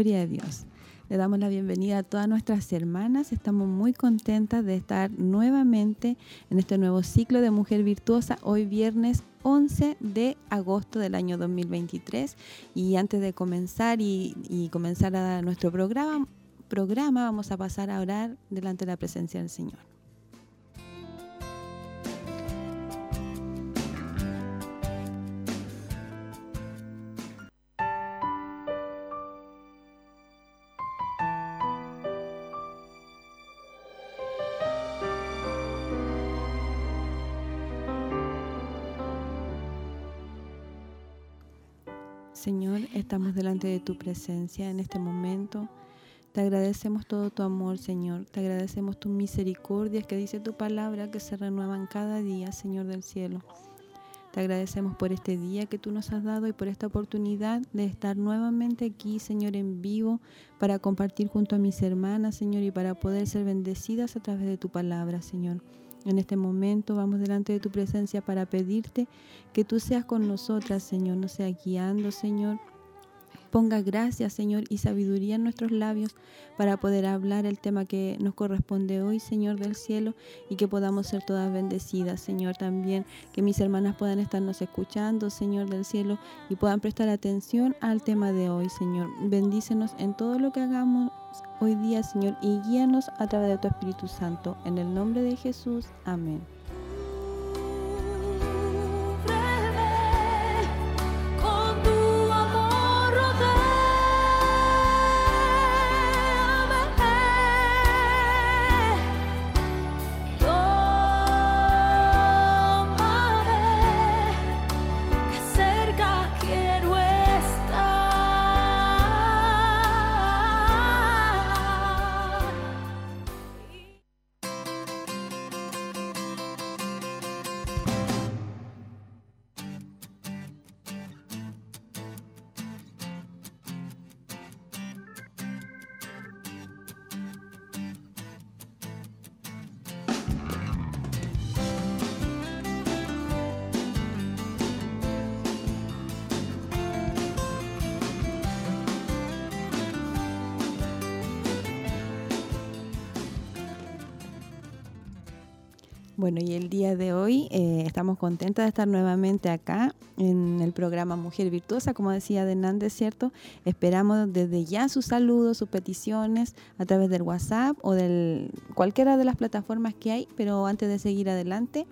Gloria a Dios. Le damos la bienvenida a todas nuestras hermanas. Estamos muy contentas de estar nuevamente en este nuevo ciclo de Mujer Virtuosa, hoy viernes 11 de agosto del año 2023. Y antes de comenzar y, comenzar a nuestro programa, programa, vamos a pasar a orar delante de la presencia del Señor. Estamos delante de tu presencia en este momento. Te agradecemos todo tu amor, Señor. Te agradecemos tus misericordias que dice tu palabra que se renuevan cada día, Señor del cielo. Te agradecemos por este día que tú nos has dado y por esta oportunidad de estar nuevamente aquí, Señor, en vivo, para compartir junto a mis hermanas, Señor, y para poder ser bendecidas a través de tu palabra, Señor. En este momento vamos delante de tu presencia para pedirte que tú seas con nosotras, Señor, nos sea guiando, Señor. Ponga gracia, Señor, y sabiduría en nuestros labios para poder hablar el tema que nos corresponde hoy, Señor del cielo, y que podamos ser todas bendecidas, Señor, también. Que mis hermanas puedan estarnos escuchando, Señor del cielo, y puedan prestar atención al tema de hoy, Señor. Bendícenos en todo lo que hagamos hoy día, Señor, y guíanos a través de tu Espíritu Santo. En el nombre de Jesús. Amén. Bueno, y el día de hoy eh, estamos contentas de estar nuevamente acá en el programa Mujer Virtuosa, como decía Hernández, ¿cierto? Esperamos desde ya sus saludos, sus peticiones a través del WhatsApp o de cualquiera de las plataformas que hay, pero antes de seguir adelante,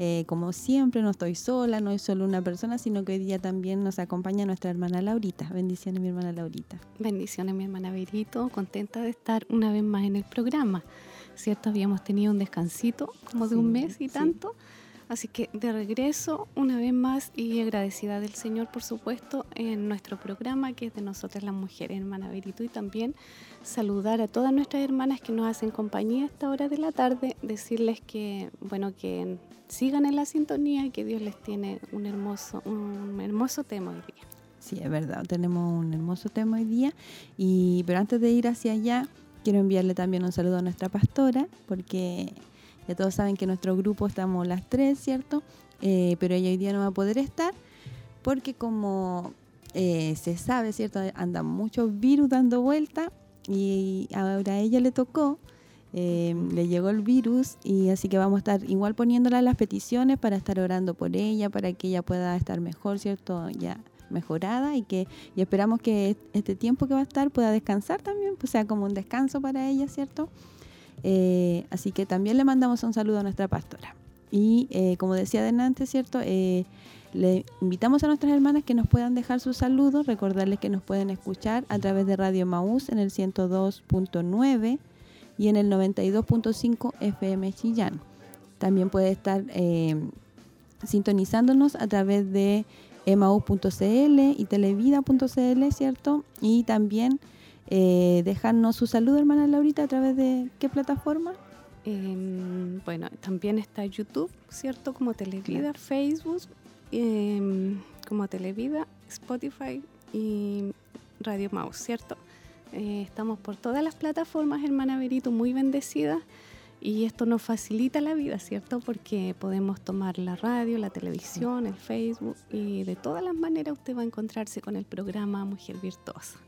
eh, como siempre, no estoy sola, no es solo una persona, sino que hoy día también nos acompaña nuestra hermana Laurita. Bendiciones, mi hermana Laurita. Bendiciones, mi hermana Verito, contenta de estar una vez más en el programa. ¿Cierto? Habíamos tenido un descansito como de un mes y tanto. Así que de regreso, una vez más, y agradecida del Señor, por supuesto, en nuestro programa que es de nosotras las mujeres, hermana Verito, y también saludar a todas nuestras hermanas que nos hacen compañía a esta hora de la tarde, decirles que, bueno, que sigan en la sintonía y que Dios les tiene un hermoso, un hermoso tema hoy día. Sí, es verdad, tenemos un hermoso tema hoy día, y, pero antes de ir hacia allá, Quiero enviarle también un saludo a nuestra pastora, porque ya todos saben que en nuestro grupo estamos las tres, ¿cierto? Eh, pero ella hoy día no va a poder estar, porque como eh, se sabe, ¿cierto? Andan muchos virus dando vuelta y ahora a ella le tocó, eh, le llegó el virus y así que vamos a estar igual poniéndola las peticiones para estar orando por ella, para que ella pueda estar mejor, ¿cierto? Ya mejorada y que y esperamos que este tiempo que va a estar pueda descansar también, pues sea como un descanso para ella, ¿cierto? Eh, así que también le mandamos un saludo a nuestra pastora. Y eh, como decía adelante, ¿cierto? Eh, le invitamos a nuestras hermanas que nos puedan dejar sus saludos, recordarles que nos pueden escuchar a través de Radio Maús en el 102.9 y en el 92.5 FM Chillán. También puede estar sintonizándonos a través de emau.cl y televida.cl, ¿cierto? Y también eh, dejarnos su saludo, hermana Laurita, a través de qué plataforma. Em, bueno, también está YouTube, ¿cierto? Como Televida, Facebook, em, como Televida, Spotify y Radio Mouse, ¿cierto? Eh, estamos por todas las plataformas, hermana Verito, muy bendecida. Y esto nos facilita la vida, ¿cierto? Porque podemos tomar la radio, la televisión, el Facebook y de todas las maneras usted va a encontrarse con el programa Mujer Virtuosa.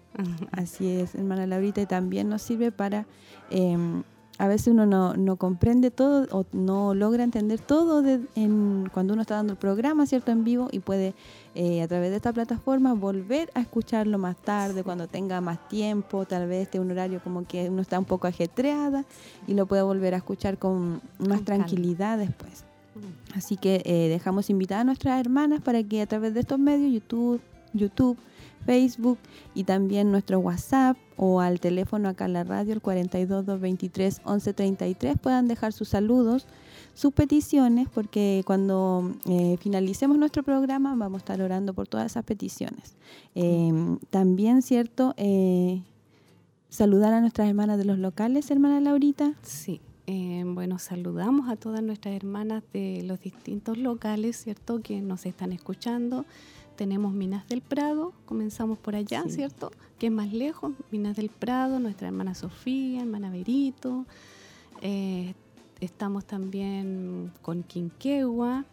Así es, hermana Laurita, y también nos sirve para em, a veces uno no, comprende todo o no logra entender todo en, cuando uno está dando el programa, ¿cierto? En vivo y puede eh, a través de esta plataforma volver a escucharlo más tarde, cuando tenga más tiempo, tal vez esté un horario como que uno está un poco ajetreada y lo puede volver a escuchar con más tranquilidad después. Mm. Así que eh, dejamos invitar a nuestras hermanas para que a través de estos medios, YouTube, YouTube, Facebook y también nuestro WhatsApp o al teléfono acá en la radio, el 42 223 1133, puedan dejar sus saludos, sus peticiones, porque cuando eh, finalicemos nuestro programa vamos a estar orando por todas esas peticiones. Em, también, ¿cierto? Eh, saludar a nuestras hermanas de los locales, hermana Laurita. Sí. Bueno, saludamos a todas nuestras hermanas de los distintos locales, ¿cierto? Que nos están escuchando tenemos Minas del Prado, comenzamos por allá, ¿cierto? Que es más lejos, Minas del Prado, nuestra hermana Sofía, hermana Berito. Eh, estamos también con Quinquegua,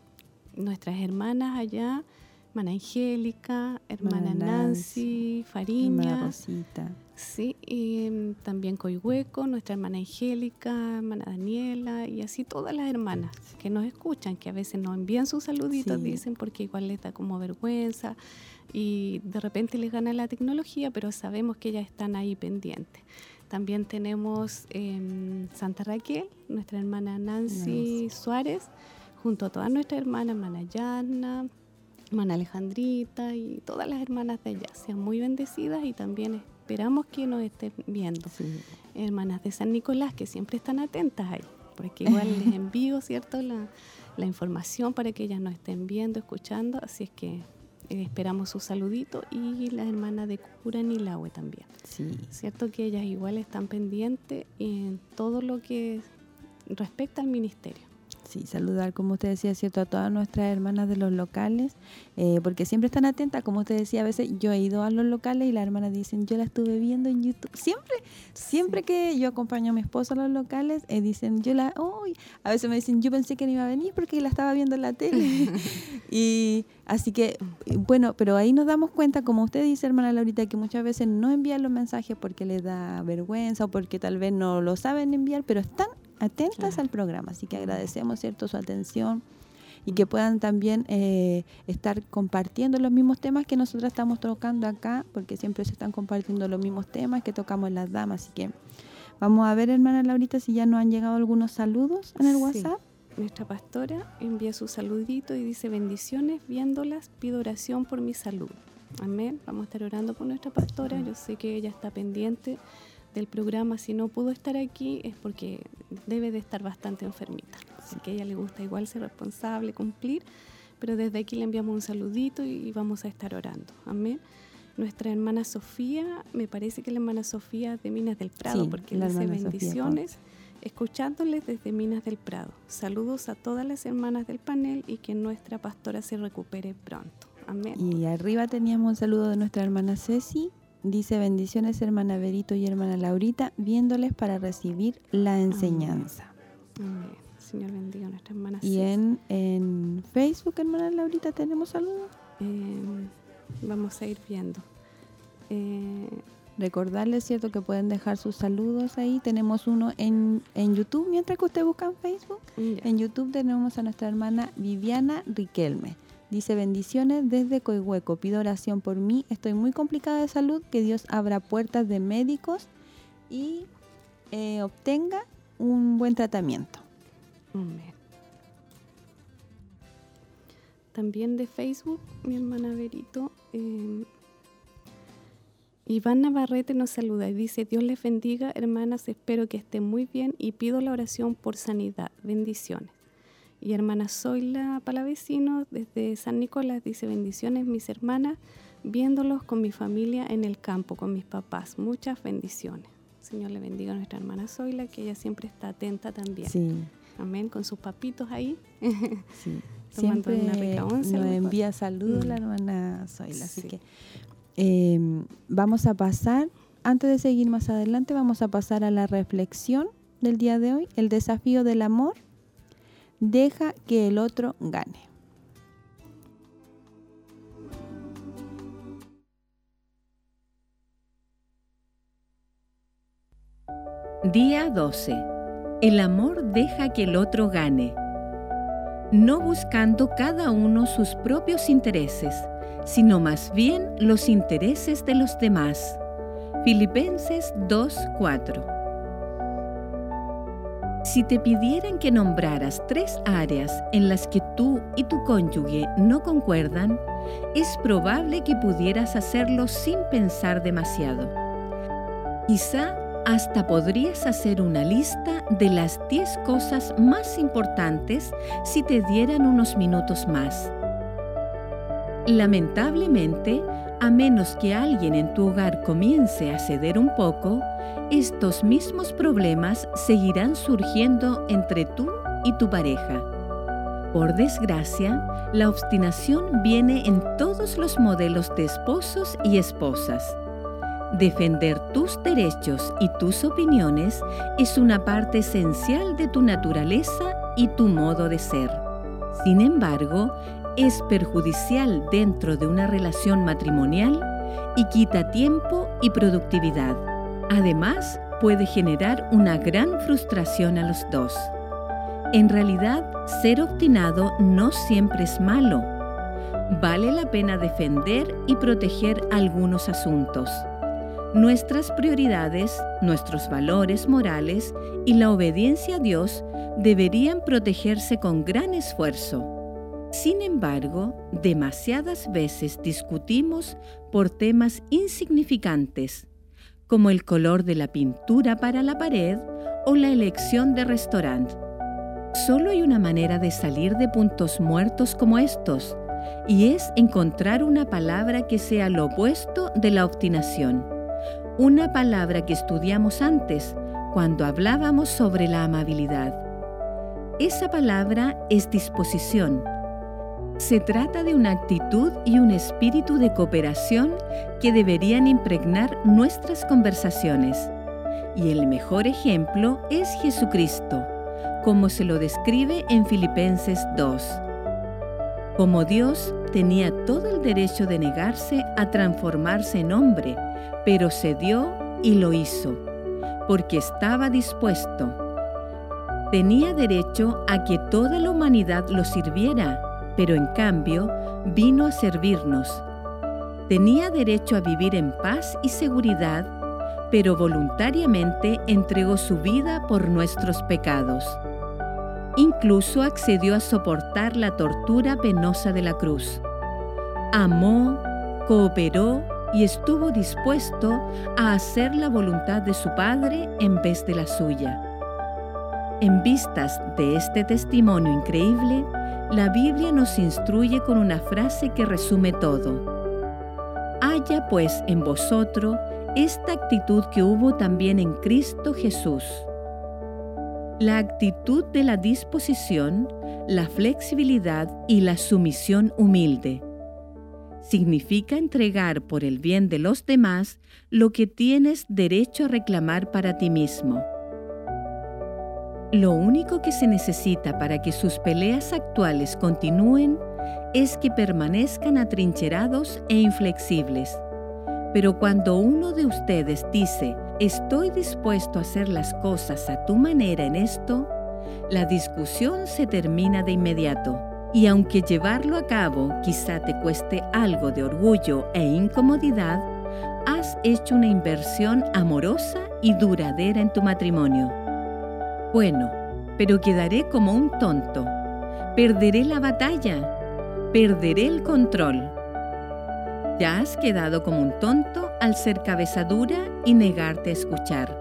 nuestras hermanas allá, hermana Angélica, hermana, Nancy, Fariña. Hermana Rosita. Sí, y em, también Coihueco, nuestra hermana Angélica, hermana Daniela, y así todas las hermanas que nos escuchan, que a veces nos envían sus saluditos, dicen, porque igual les da como vergüenza y de repente les gana la tecnología, pero sabemos que ellas están ahí pendientes. También tenemos em, Santa Raquel, nuestra hermana Nancy Suárez, junto a todas nuestras hermanas, hermana Yana, hermana Alejandrita y todas las hermanas de allá. Sean muy bendecidas y también esperamos que nos estén viendo. Hermanas de San Nicolás, que siempre están atentas ahí, porque igual les envío, ¿cierto?, la, información para que ellas nos estén viendo, escuchando, así es que eh, esperamos su saludito y las hermanas de Cura Nilahue también. Sí. Cierto que ellas igual están pendientes en todo lo que respecta al ministerio. Sí, saludar, como usted decía, ¿cierto? A todas nuestras hermanas de los locales, eh, porque siempre están atentas, como usted decía, a veces yo he ido a los locales y las hermanas dicen, yo la estuve viendo en YouTube. Siempre, siempre que yo acompaño a mi esposo a los locales, eh, dicen, yo la, uy, a veces me dicen, yo pensé que no iba a venir porque la estaba viendo en la tele. y así que, bueno, pero ahí nos damos cuenta, como usted dice, hermana Laurita, que muchas veces no envían los mensajes porque les da vergüenza o porque tal vez no lo saben enviar, pero están atentas al programa. Así que agradecemos cierto su atención y que puedan también eh, estar compartiendo los mismos temas que nosotros estamos tocando acá, porque siempre se están compartiendo los mismos temas que tocamos las damas. Así que vamos a ver, hermana Laurita, si ya nos han llegado algunos saludos en el WhatsApp. Nuestra pastora envía su saludito y dice bendiciones, viéndolas, pido oración por mi salud. Amén. Vamos a estar orando por nuestra pastora. Yo sé que ella está pendiente del programa, si no pudo estar aquí, es porque debe de estar bastante enfermita. Así que a ella le gusta igual ser responsable, cumplir, pero desde aquí le enviamos un saludito y vamos a estar orando. Amén. Nuestra hermana Sofía, me parece que la hermana Sofía de Minas del Prado, porque le hace bendiciones, escuchándoles desde Minas del Prado. Saludos a todas las hermanas del panel y que nuestra pastora se recupere pronto. Amén. Y arriba teníamos un saludo de nuestra hermana Ceci, Dice bendiciones hermana Verito y hermana Laurita, viéndoles para recibir la enseñanza. Señor bendiga a nuestra hermana. Y en, en, Facebook, hermana Laurita, ¿tenemos algo? Eh, vamos a ir viendo. Eh, Recordarles, ¿cierto? Que pueden dejar sus saludos ahí. Tenemos uno en, en YouTube, mientras que usted busca en Facebook. En YouTube tenemos a nuestra hermana Viviana Riquelme. Dice bendiciones desde Coihueco. Pido oración por mí. Estoy muy complicada de salud. Que Dios abra puertas de médicos y eh, obtenga un buen tratamiento. También de Facebook, mi hermana Verito. Em, Iván Navarrete nos saluda y dice, Dios les bendiga, hermanas, espero que estén muy bien y pido la oración por sanidad. Bendiciones. Y hermana Zoila Palavecino, desde San Nicolás, dice, bendiciones mis hermanas, viéndolos con mi familia en el campo, con mis papás. Muchas bendiciones. Señor le bendiga a nuestra hermana Zoila, que ella siempre está atenta también. Sí. Amén, con sus papitos ahí. Sí. siempre nos envía saludos la mm. hermana Zoila, así que Em, vamos a pasar, antes de seguir más adelante, vamos a pasar a la reflexión del día de hoy, el desafío del amor, deja que el otro gane. Día 12. El amor deja que el otro gane, no buscando cada uno sus propios intereses, sino más bien los intereses de los demás. Filipenses 2:4 Si te pidieran que nombraras tres áreas en las que tú y tu cónyuge no concuerdan, es probable que pudieras hacerlo sin pensar demasiado. Quizá hasta podrías hacer una lista de las 10 cosas más importantes si te dieran unos minutos más. Lamentablemente, a menos que alguien en tu hogar comience a ceder un poco, estos mismos problemas seguirán surgiendo entre tú y tu pareja. Por desgracia, la obstinación viene en todos los modelos de esposos y esposas. Defender tus derechos y tus opiniones es una parte esencial de tu naturaleza y tu modo de ser. Sin embargo, es perjudicial dentro de una relación matrimonial y quita tiempo y productividad. Además, puede generar una gran frustración a los dos. En realidad, ser obstinado no siempre es malo. Vale la pena defender y proteger algunos asuntos. Nuestras prioridades, nuestros valores morales y la obediencia a Dios deberían protegerse con gran esfuerzo sin embargo, demasiadas veces discutimos por temas insignificantes, como el color de la pintura para la pared o la elección de restaurante. Solo hay una manera de salir de puntos muertos como estos, y es encontrar una palabra que sea lo opuesto de la obstinación. Una palabra que estudiamos antes, cuando hablábamos sobre la amabilidad. Esa palabra es disposición se trata de una actitud y un espíritu de cooperación que deberían impregnar nuestras conversaciones. Y el mejor ejemplo es Jesucristo, como se lo describe en Filipenses 2. Como Dios tenía todo el derecho de negarse a transformarse en hombre, pero cedió y lo hizo, porque estaba dispuesto. Tenía derecho a que toda la humanidad lo sirviera pero en cambio vino a servirnos. Tenía derecho a vivir en paz y seguridad, pero voluntariamente entregó su vida por nuestros pecados. Incluso accedió a soportar la tortura penosa de la cruz. Amó, cooperó y estuvo dispuesto a hacer la voluntad de su Padre en vez de la suya. En vistas de este testimonio increíble, la Biblia nos instruye con una frase que resume todo. Haya pues en vosotros esta actitud que hubo también en Cristo Jesús. La actitud de la disposición, la flexibilidad y la sumisión humilde. Significa entregar por el bien de los demás lo que tienes derecho a reclamar para ti mismo. Lo único que se necesita para que sus peleas actuales continúen es que permanezcan atrincherados e inflexibles. Pero cuando uno de ustedes dice, estoy dispuesto a hacer las cosas a tu manera en esto, la discusión se termina de inmediato. Y aunque llevarlo a cabo quizá te cueste algo de orgullo e incomodidad, has hecho una inversión amorosa y duradera en tu matrimonio. Bueno, pero quedaré como un tonto. Perderé la batalla. Perderé el control. Ya has quedado como un tonto al ser cabeza dura y negarte a escuchar.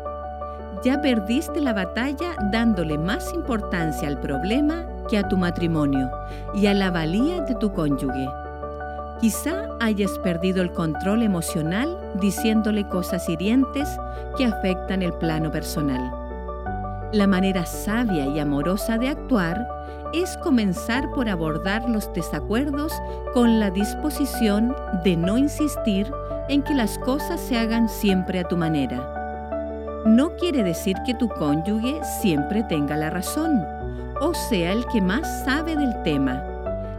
Ya perdiste la batalla dándole más importancia al problema que a tu matrimonio y a la valía de tu cónyuge. Quizá hayas perdido el control emocional diciéndole cosas hirientes que afectan el plano personal. La manera sabia y amorosa de actuar es comenzar por abordar los desacuerdos con la disposición de no insistir en que las cosas se hagan siempre a tu manera. No quiere decir que tu cónyuge siempre tenga la razón o sea el que más sabe del tema,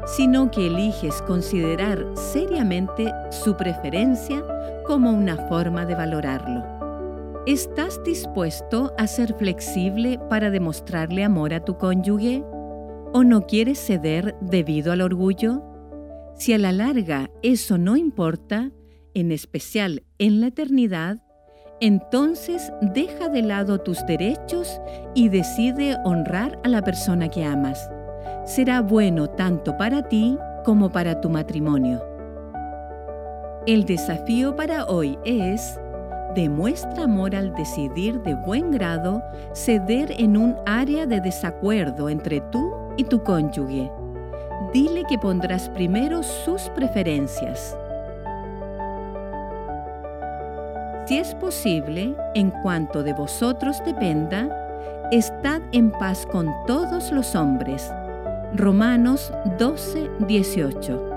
sino que eliges considerar seriamente su preferencia como una forma de valorarlo. ¿Estás dispuesto a ser flexible para demostrarle amor a tu cónyuge? ¿O no quieres ceder debido al orgullo? Si a la larga eso no importa, en especial en la eternidad, entonces deja de lado tus derechos y decide honrar a la persona que amas. Será bueno tanto para ti como para tu matrimonio. El desafío para hoy es, demuestra amor al decidir de buen grado ceder en un área de desacuerdo entre tú y tu cónyuge. Dile que pondrás primero sus preferencias Si es posible, en cuanto de vosotros dependa, estad en paz con todos los hombres. Romanos 12, 18.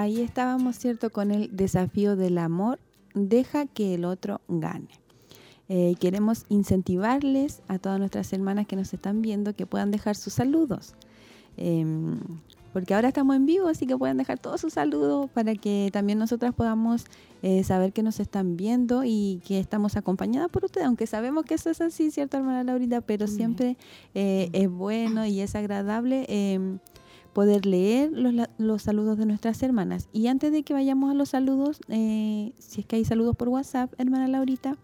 Ahí estábamos, ¿cierto?, con el desafío del amor. Deja que el otro gane. Eh, queremos incentivarles a todas nuestras hermanas que nos están viendo que puedan dejar sus saludos. Em, porque ahora estamos en vivo, así que pueden dejar todos sus saludos para que también nosotras podamos eh, saber que nos están viendo y que estamos acompañadas por ustedes, aunque sabemos que eso es así, ¿cierto, hermana Laurita? Pero siempre eh, es bueno y es agradable em, poder leer los, los, saludos de nuestras hermanas. Y antes de que vayamos a los saludos, si es que hay saludos por WhatsApp, hermana Laurita,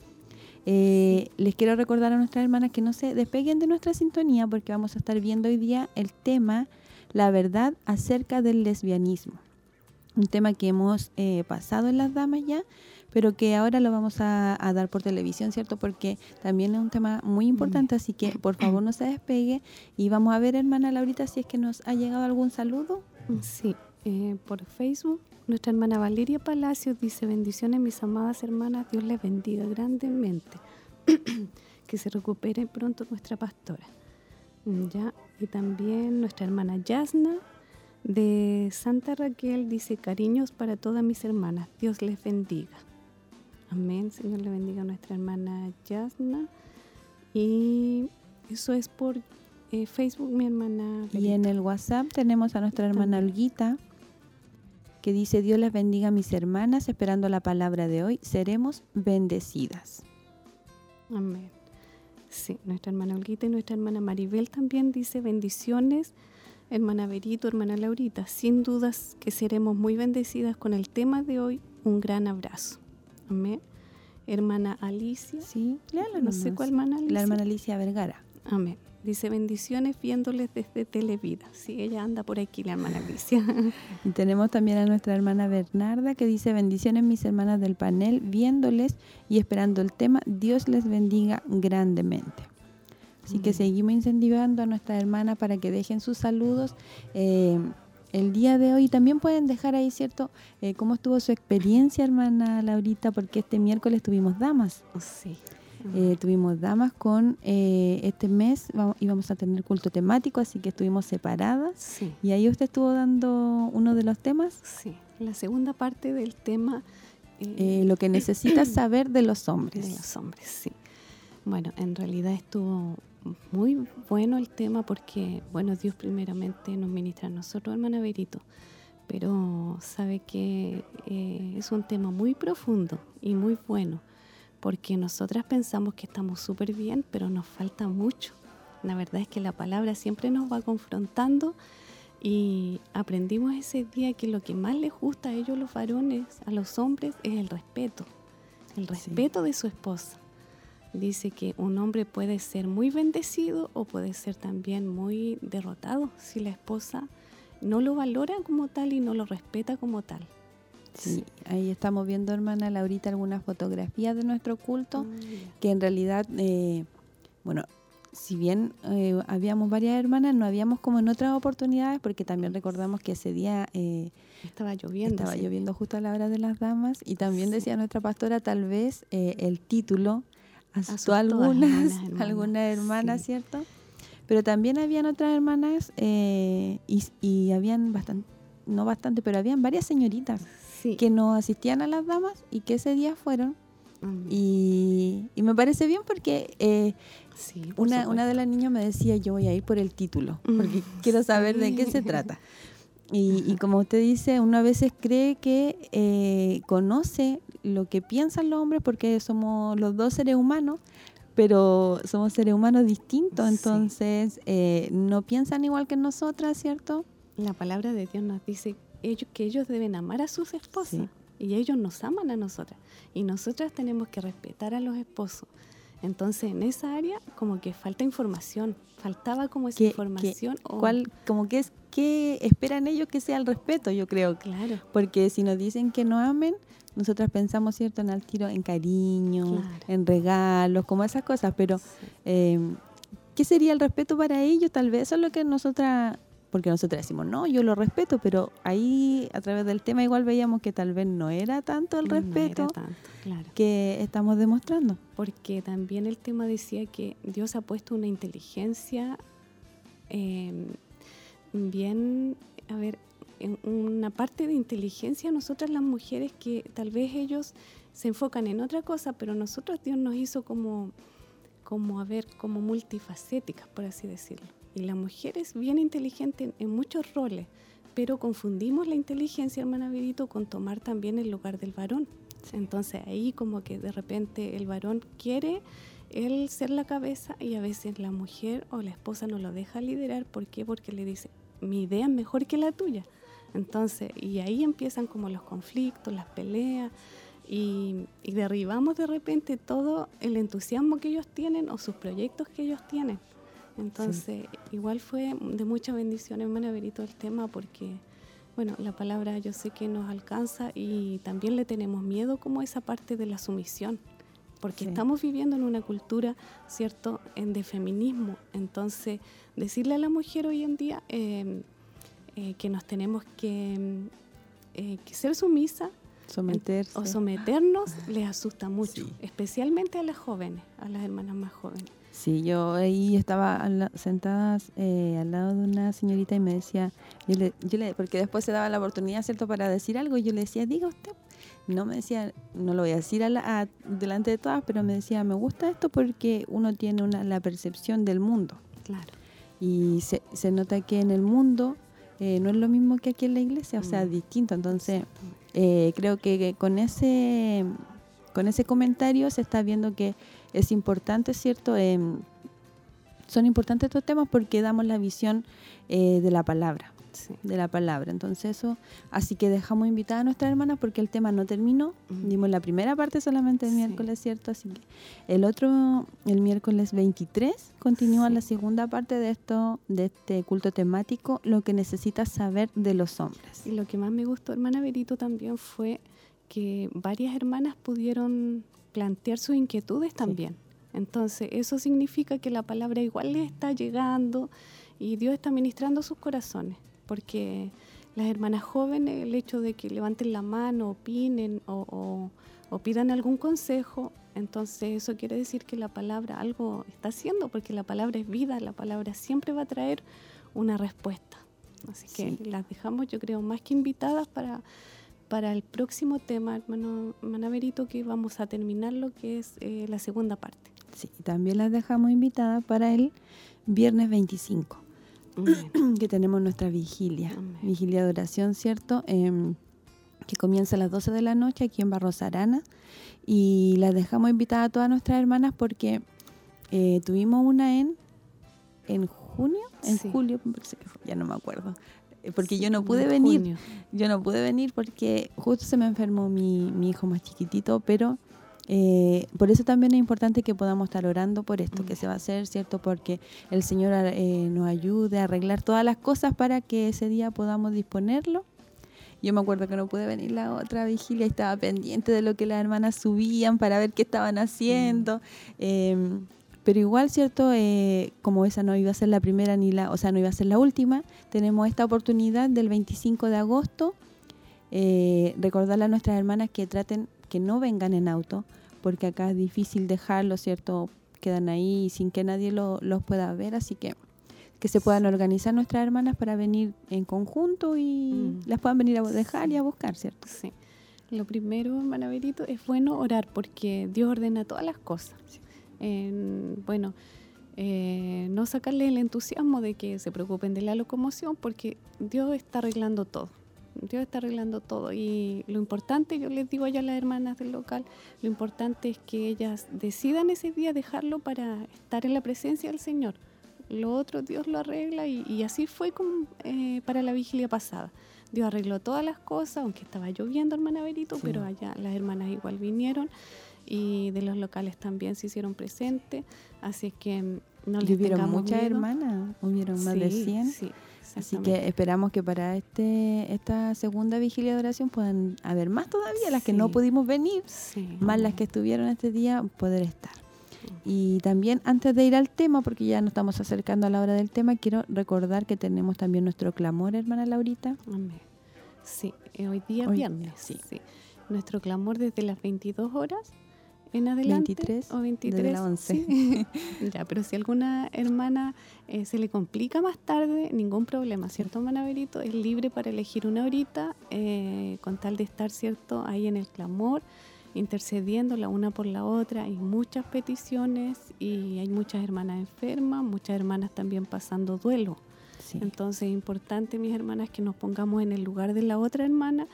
eh, les quiero recordar a nuestras hermanas que no se despeguen de nuestra sintonía porque vamos a estar viendo hoy día el tema La verdad acerca del lesbianismo. Un tema que hemos eh, pasado en las damas ya, pero que ahora lo vamos a, dar por televisión, ¿cierto? Porque también es un tema muy importante, así que por favor no se despegue y vamos a ver, hermana Laurita, si es que nos ha llegado algún saludo. Sí, eh, por Facebook nuestra hermana Valeria Palacios dice, bendiciones mis amadas hermanas, Dios les bendiga grandemente. que se recupere pronto nuestra pastora. ¿Ya? Y también nuestra hermana Yasna de Santa Raquel dice, cariños para todas mis hermanas, Dios les bendiga. Amén, Señor le bendiga a nuestra hermana Yasna. Y eso es por eh, Facebook, mi hermana. Y en el WhatsApp tenemos a nuestra hermana Olguita que dice, Dios les bendiga a mis hermanas, esperando la palabra de hoy, seremos bendecidas. Amén. Sí, nuestra hermana Olguita y nuestra hermana Maribel también dice bendiciones, hermana Berito, hermana Laurita. Sin dudas que seremos muy bendecidas con el tema de hoy. Un gran abrazo. Amén. Hermana Alicia. Sí, no sé cuál hermana La hermana Alicia Vergara. Amén. Dice bendiciones viéndoles desde Televida. Sí, ella anda por aquí, la hermana Alicia. y tenemos también a nuestra hermana Bernarda que dice bendiciones mis hermanas del panel, viéndoles y esperando el tema. Dios les bendiga grandemente. Así que seguimos incentivando a nuestra hermana para que dejen sus saludos. Eh, el día de hoy también pueden dejar ahí, ¿cierto? Eh, ¿Cómo estuvo su experiencia, hermana Laurita? Porque este miércoles tuvimos damas. Sí. Eh, tuvimos damas con eh, este mes íbamos a tener culto temático, así que estuvimos separadas. Y ahí usted estuvo dando uno de los temas. Sí, la segunda parte del tema. Eh, lo que necesitas saber de los hombres. De los hombres, sí. Bueno, en realidad estuvo muy bueno el tema porque, bueno, Dios primeramente nos ministra a nosotros, hermana Berito, pero sabe que es un tema muy profundo y muy bueno porque nosotras pensamos que estamos súper bien, pero nos falta mucho. La verdad es que la palabra siempre nos va confrontando y aprendimos ese día que lo que más les gusta a ellos los varones, a los hombres, es el respeto. el respeto de su esposa. Dice que un hombre puede ser muy bendecido o puede ser también muy derrotado si la esposa no lo valora como tal y no lo respeta como tal. Sí, ahí estamos viendo, hermana Laurita, algunas fotografías de nuestro culto, mm, que en realidad, eh, bueno, si bien eh, habíamos varias hermanas, no habíamos como en otras oportunidades, porque también recordamos que ese día eh, estaba lloviendo. Estaba lloviendo justo a la hora de las damas, y también decía nuestra pastora, tal vez el título asustó a algunas, algunas hermanas, ¿cierto? Pero también habían otras hermanas y, y habían bastante, no bastante, pero habían varias señoritas que no asistían a las damas y que ese día fueron. y, me parece bien porque eh, una, una de las niñas me decía, yo voy a ir por el título, porque quiero saber de qué se trata. Y, como usted dice, uno a veces cree que eh, conoce lo que piensan los hombres porque somos los dos seres humanos, pero somos seres humanos distintos, entonces eh, no piensan igual que nosotras, ¿cierto? La palabra de Dios nos dice ellos, que ellos deben amar a sus esposas y ellos nos aman a nosotras y nosotras tenemos que respetar a los esposos. Entonces, en esa área como que falta información, faltaba como esa información. ¿Cuál, como que es, qué esperan ellos que sea el respeto, yo creo? Claro. Porque si nos dicen que no amen, nosotras pensamos, ¿cierto?, en el tiro, en cariño, en regalos, como esas cosas, pero eh, ¿qué sería el respeto para ellos? Tal vez eso es lo que nosotras porque nosotros decimos, no, yo lo respeto, pero ahí a través del tema igual veíamos que tal vez no era tanto el respeto que estamos demostrando. Porque también el tema decía que Dios ha puesto una inteligencia em, bien, a ver, en una parte de inteligencia nosotras las mujeres que tal vez ellos se enfocan en otra cosa, pero nosotros Dios nos hizo como, como a ver, como multifacéticas, por así decirlo. Y la mujer es bien inteligente en, muchos roles, pero confundimos la inteligencia, hermana Virito, con tomar también el lugar del varón. Entonces ahí como que de repente el varón quiere él ser la cabeza y a veces la mujer o la esposa no lo deja liderar. ¿Por qué? Porque le dice, mi idea es mejor que la tuya. Entonces, y ahí empiezan como los conflictos, las peleas, y, y, derribamos de repente todo el entusiasmo que ellos tienen o sus proyectos que ellos tienen. Entonces, igual fue de mucha bendición, hermana Verito, el tema, porque, bueno, la palabra yo sé que nos alcanza y también le tenemos miedo como esa parte de la sumisión, porque estamos viviendo en una cultura, ¿cierto?, en de feminismo. Entonces, decirle a la mujer hoy en día em, eh, que nos tenemos que, eh, ser sumisa, Someterse. o someternos les asusta mucho, especialmente a las jóvenes, a las hermanas más jóvenes. Sí, yo ahí estaba sentada eh, al lado de una señorita y me decía, yo le, yo le, porque después se daba la oportunidad, ¿cierto?, para decir algo y yo le decía, diga usted. No me decía, no lo voy a decir a delante de todas, pero me decía, me gusta esto porque uno tiene una, la percepción del mundo. Claro. Y se, se nota que en el mundo eh, no es lo mismo que aquí en la iglesia, o sea, mm. distinto. Entonces, eh, creo que con ese, con ese comentario se está viendo que es importante, ¿cierto? Em, son importantes estos temas porque damos la visión eh, de la palabra, de la palabra. Entonces eso, así que dejamos invitada a nuestra hermana porque el tema no terminó. Dimos la primera parte solamente el miércoles, ¿cierto? Así que el otro, el miércoles 23, continúa la segunda parte de esto, de este culto temático, lo que necesitas saber de los hombres. Y lo que más me gustó, hermana Berito, también fue que varias hermanas pudieron plantear sus inquietudes también. Entonces, eso significa que la palabra igual le está llegando y Dios está ministrando sus corazones, porque las hermanas jóvenes, el hecho de que levanten la mano, opinen o, pidan algún consejo, entonces eso quiere decir que la palabra algo está haciendo, porque la palabra es vida, la palabra siempre va a traer una respuesta. Así que las dejamos, yo creo, más que invitadas para para el próximo tema, hermano Manaverito, que vamos a terminar lo que es eh, la segunda parte. Sí, también las dejamos invitadas para el viernes 25, que tenemos nuestra vigilia, vigilia de oración, ¿cierto? Em, que comienza a las 12 de la noche aquí en Barros Arana. Y las dejamos invitadas a todas nuestras hermanas porque eh, tuvimos una en, en junio, en julio, ya no me acuerdo, eh, porque yo no pude venir. Yo no pude venir porque justo se me enfermó mi, hijo más chiquitito, pero Eh, por eso también es importante que podamos estar orando por esto que se va a hacer, ¿cierto? Porque el Señor eh, nos ayude a arreglar todas las cosas para que ese día podamos disponerlo. Yo me acuerdo que no pude venir la otra vigilia y estaba pendiente de lo que las hermanas subían para ver qué estaban haciendo. Em, pero igual, ¿cierto? Eh, como esa no iba a ser la primera ni la, o sea, no iba a ser la última, tenemos esta oportunidad del 25 de agosto, recordarle a nuestras hermanas que traten que no vengan en auto, porque acá es difícil dejarlo, ¿cierto? Quedan ahí sin que nadie lo, los pueda ver, así que que se puedan organizar nuestras hermanas para venir en conjunto y mm. las puedan venir a dejar y a buscar, ¿cierto? Sí. Lo primero, hermana es bueno orar porque Dios ordena todas las cosas. Bueno, eh, no sacarle el entusiasmo de que se preocupen de la locomoción porque Dios está arreglando todo. Dios está arreglando todo. Y lo importante, yo les digo allá a las hermanas del local, lo importante es que ellas decidan ese día dejarlo para estar en la presencia del Señor. Lo otro Dios lo arregla y, así fue eh, para la vigilia pasada. Dios arregló todas las cosas, aunque estaba lloviendo, hermana Berito, pero allá las hermanas igual vinieron y de los locales también se hicieron presentes. Así que mm, no les hubieron muchas hermanas, hubieron más de 100. Sí, Así que esperamos que para este esta segunda vigilia de oración puedan haber más todavía, las que no pudimos venir, más las que estuvieron este día, poder estar. Y también antes de ir al tema, porque ya nos estamos acercando a la hora del tema, quiero recordar que tenemos también nuestro clamor, hermana Laurita. Amén. Sí, eh, hoy día viernes. Sí. sí. Nuestro clamor desde las 22 horas en adelante 23 o 23 la 11 ya pero si alguna hermana eh, se le complica más tarde ningún problema cierto hermana Berito es libre para elegir una horita eh, con tal de estar cierto ahí en el clamor intercediendo la una por la otra. Hay muchas peticiones y hay muchas hermanas enfermas muchas hermanas también pasando duelo. Entonces es importante mis hermanas que nos pongamos en el lugar de la otra hermana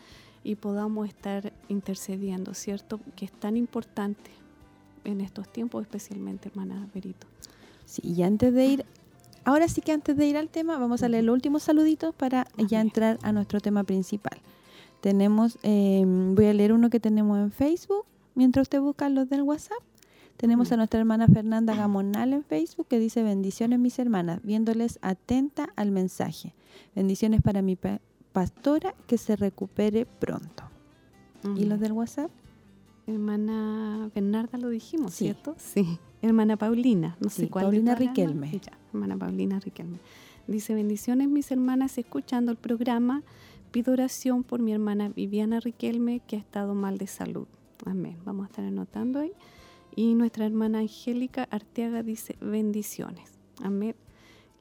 y podamos estar intercediendo, ¿cierto? Que es tan importante en estos tiempos, especialmente, hermana Berito. Sí, y antes de ir, ahora sí que antes de ir al tema, vamos a leer los últimos saluditos para ya entrar a nuestro tema principal. Tenemos, em, voy a leer uno que tenemos en Facebook, mientras usted busca los del WhatsApp. Tenemos a nuestra hermana Fernanda Gamonal en Facebook que dice bendiciones mis hermanas, viéndoles atenta al mensaje. Bendiciones para mi, pastora que se recupere pronto. ¿Y los del WhatsApp? Hermana Bernarda lo dijimos, ¿cierto? Sí. Hermana Paulina, no sé cuál. Paulina Riquelme. hermana Paulina Riquelme. Dice, bendiciones mis hermanas escuchando el programa. Pido oración por mi hermana Viviana Riquelme que ha estado mal de salud. Amén. Vamos a estar anotando ahí. Y nuestra hermana Angélica Arteaga dice, bendiciones. Amén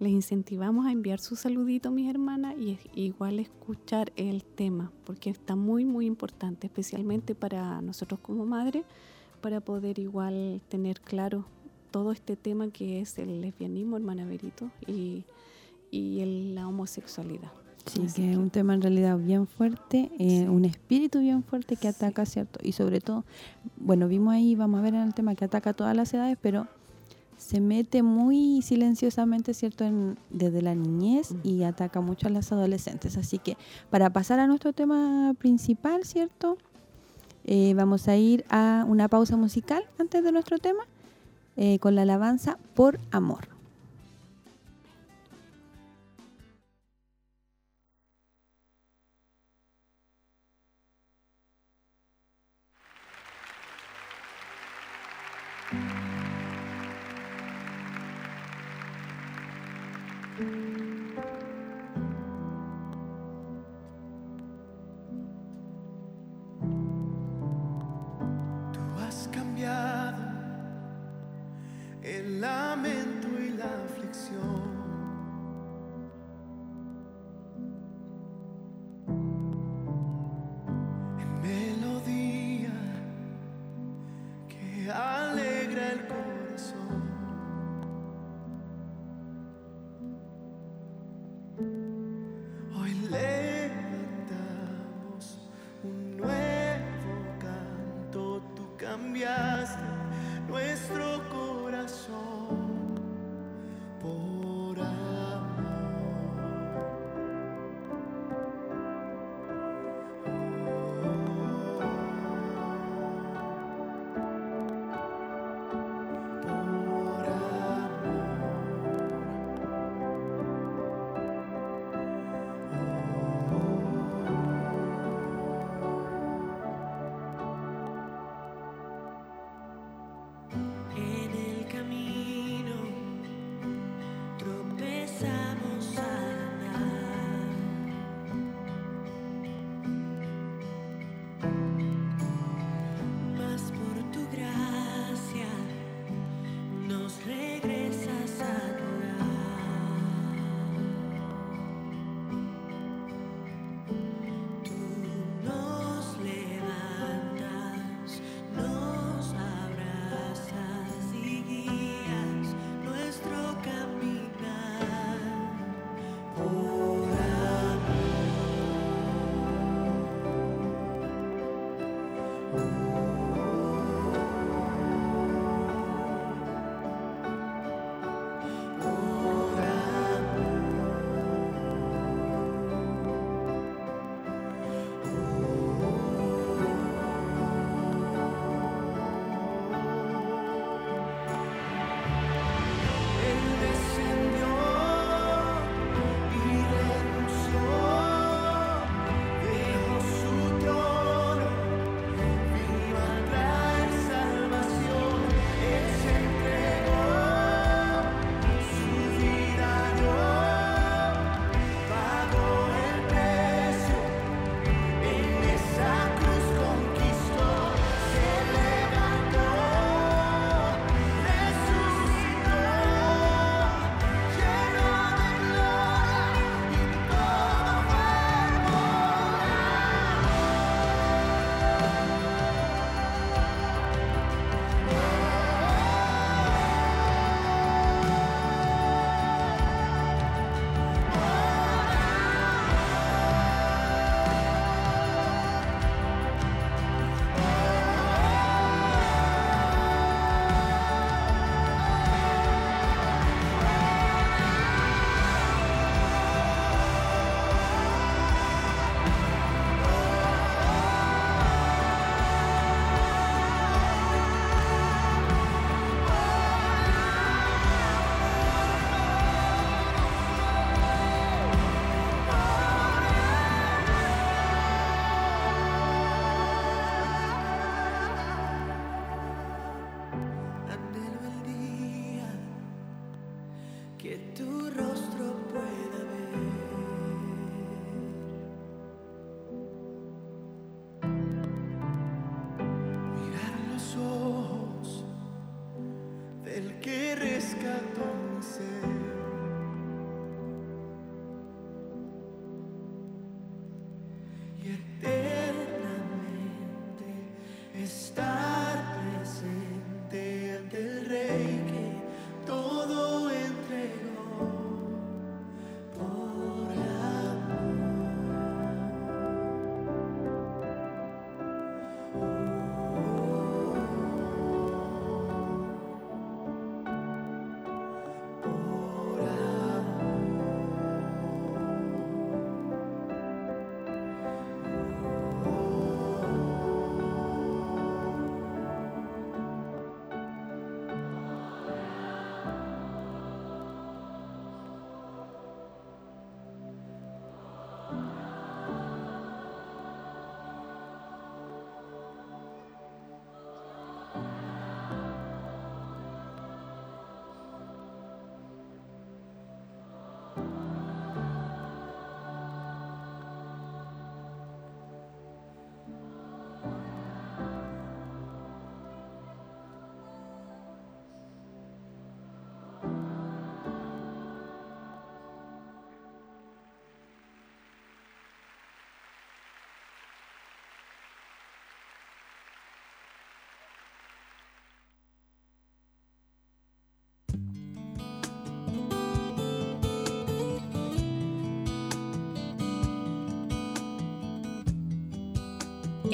les incentivamos a enviar su saludito, mis hermanas, y igual escuchar el tema, porque está muy, muy importante, especialmente para nosotros como madres, para poder igual tener claro todo este tema que es el lesbianismo, hermana Berito, y, y la homosexualidad. Sí, que, es un tema en realidad bien fuerte, eh, un espíritu bien fuerte que ataca, ¿cierto? Y sobre todo, bueno, vimos ahí, vamos a ver en el tema que ataca a todas las edades, pero se mete muy silenciosamente, ¿cierto?, desde la niñez y ataca mucho a las adolescentes. Así que para pasar a nuestro tema principal, ¿cierto?, eh, vamos a ir a una pausa musical antes de nuestro tema eh, con la alabanza por amor. Cambiaste nuestro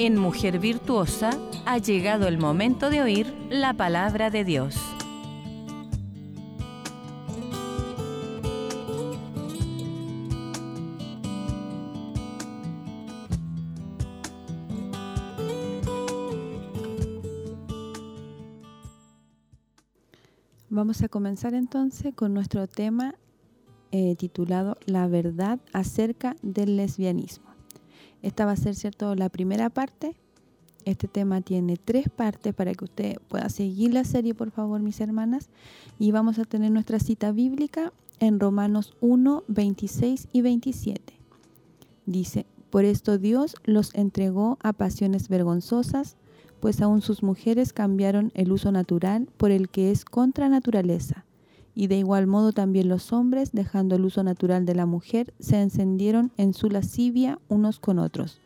En Mujer Virtuosa ha llegado el momento de oír la palabra de Dios. Vamos a comenzar entonces con nuestro tema eh, titulado La verdad acerca del lesbianismo. Esta va a ser, ¿cierto?, la primera parte. Este tema tiene tres partes para que usted pueda seguir la serie, por favor, mis hermanas. Y vamos a tener nuestra cita bíblica en Romanos 1, 26 y 27. Dice, por esto Dios los entregó a pasiones vergonzosas, pues aún sus mujeres cambiaron el uso natural por el que es contra naturaleza y de igual modo también los hombres, dejando el uso natural de la mujer, se encendieron en su lascivia unos con otros,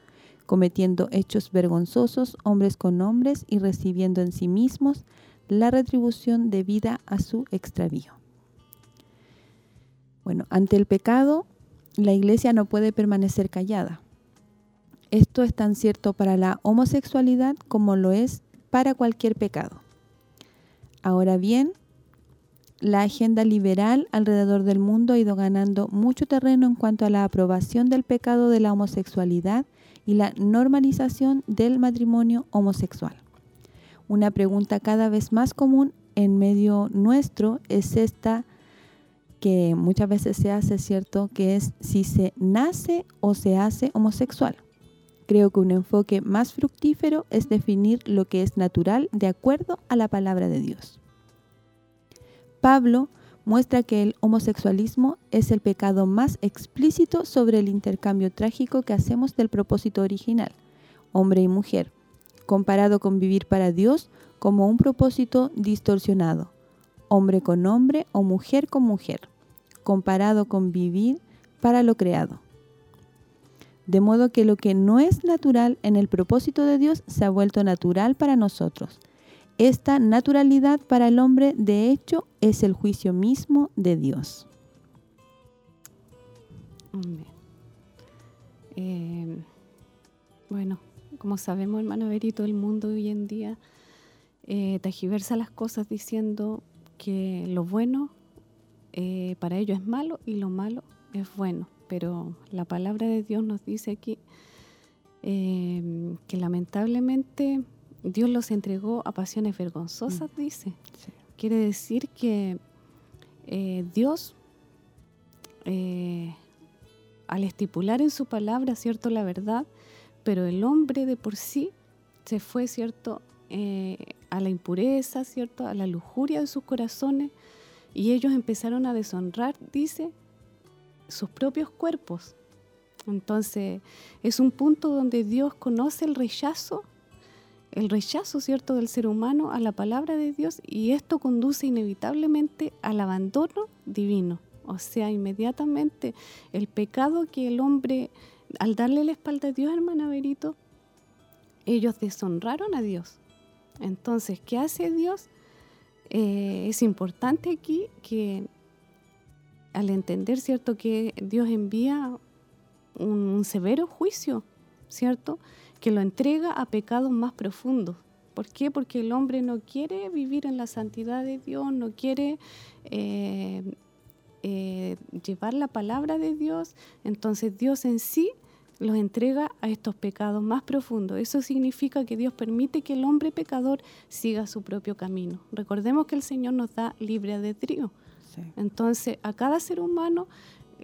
cometiendo hechos vergonzosos hombres con hombres y recibiendo en sí mismos la retribución debida a su extravío. Bueno, ante el pecado, la iglesia no puede permanecer callada. Esto es tan cierto para la homosexualidad como lo es para cualquier pecado. Ahora bien, la agenda liberal alrededor del mundo ha ido ganando mucho terreno en cuanto a la aprobación del pecado de la homosexualidad y la normalización del matrimonio homosexual. Una pregunta cada vez más común en medio nuestro es esta que muchas veces se hace, ¿cierto? Que es si se nace o se hace homosexual. Creo que un enfoque más fructífero es definir lo que es natural de acuerdo a la palabra de Dios. Pablo muestra que el homosexualismo es el pecado más explícito sobre el intercambio trágico que hacemos del propósito original, hombre y mujer, comparado con vivir para Dios como un propósito distorsionado, hombre con hombre o mujer con mujer, comparado con vivir para lo creado. De modo que lo que no es natural en el propósito de Dios se ha vuelto natural para nosotros esta naturalidad para el hombre, de hecho, es el juicio mismo de Dios. Eh, bueno, como sabemos, hermano Berito, el mundo hoy en día eh, tajiversa las cosas diciendo que lo bueno eh, para ellos es malo y lo malo es bueno. Pero la palabra de Dios nos dice aquí que lamentablemente Dios los entregó a pasiones vergonzosas, mm. dice. Quiere decir que eh, Dios, eh, al estipular en su palabra, cierto, la verdad, pero el hombre de por sí se fue, cierto, eh, a la impureza, cierto, a la lujuria de sus corazones, Y ellos empezaron a deshonrar, dice, sus propios cuerpos. Entonces, es un punto donde Dios conoce el rechazo, el rechazo, ¿cierto?, del ser humano a la palabra de Dios y esto conduce inevitablemente al abandono divino. O sea, inmediatamente el pecado que el hombre, al darle la espalda a Dios, hermana Berito, ellos deshonraron a Dios. Entonces, ¿qué hace Dios? Eh, es importante aquí que al entender, ¿cierto?, que Dios envía un, severo juicio, ¿cierto?, que lo entrega a pecados más profundos. ¿Por qué? Porque el hombre no quiere vivir en la santidad de Dios, no quiere eh, eh, llevar la palabra de Dios. Entonces Dios en sí los entrega a estos pecados más profundos. Eso significa que Dios permite que el hombre pecador siga su propio camino. Recordemos que el Señor nos da libre albedrío. Entonces, a cada ser humano,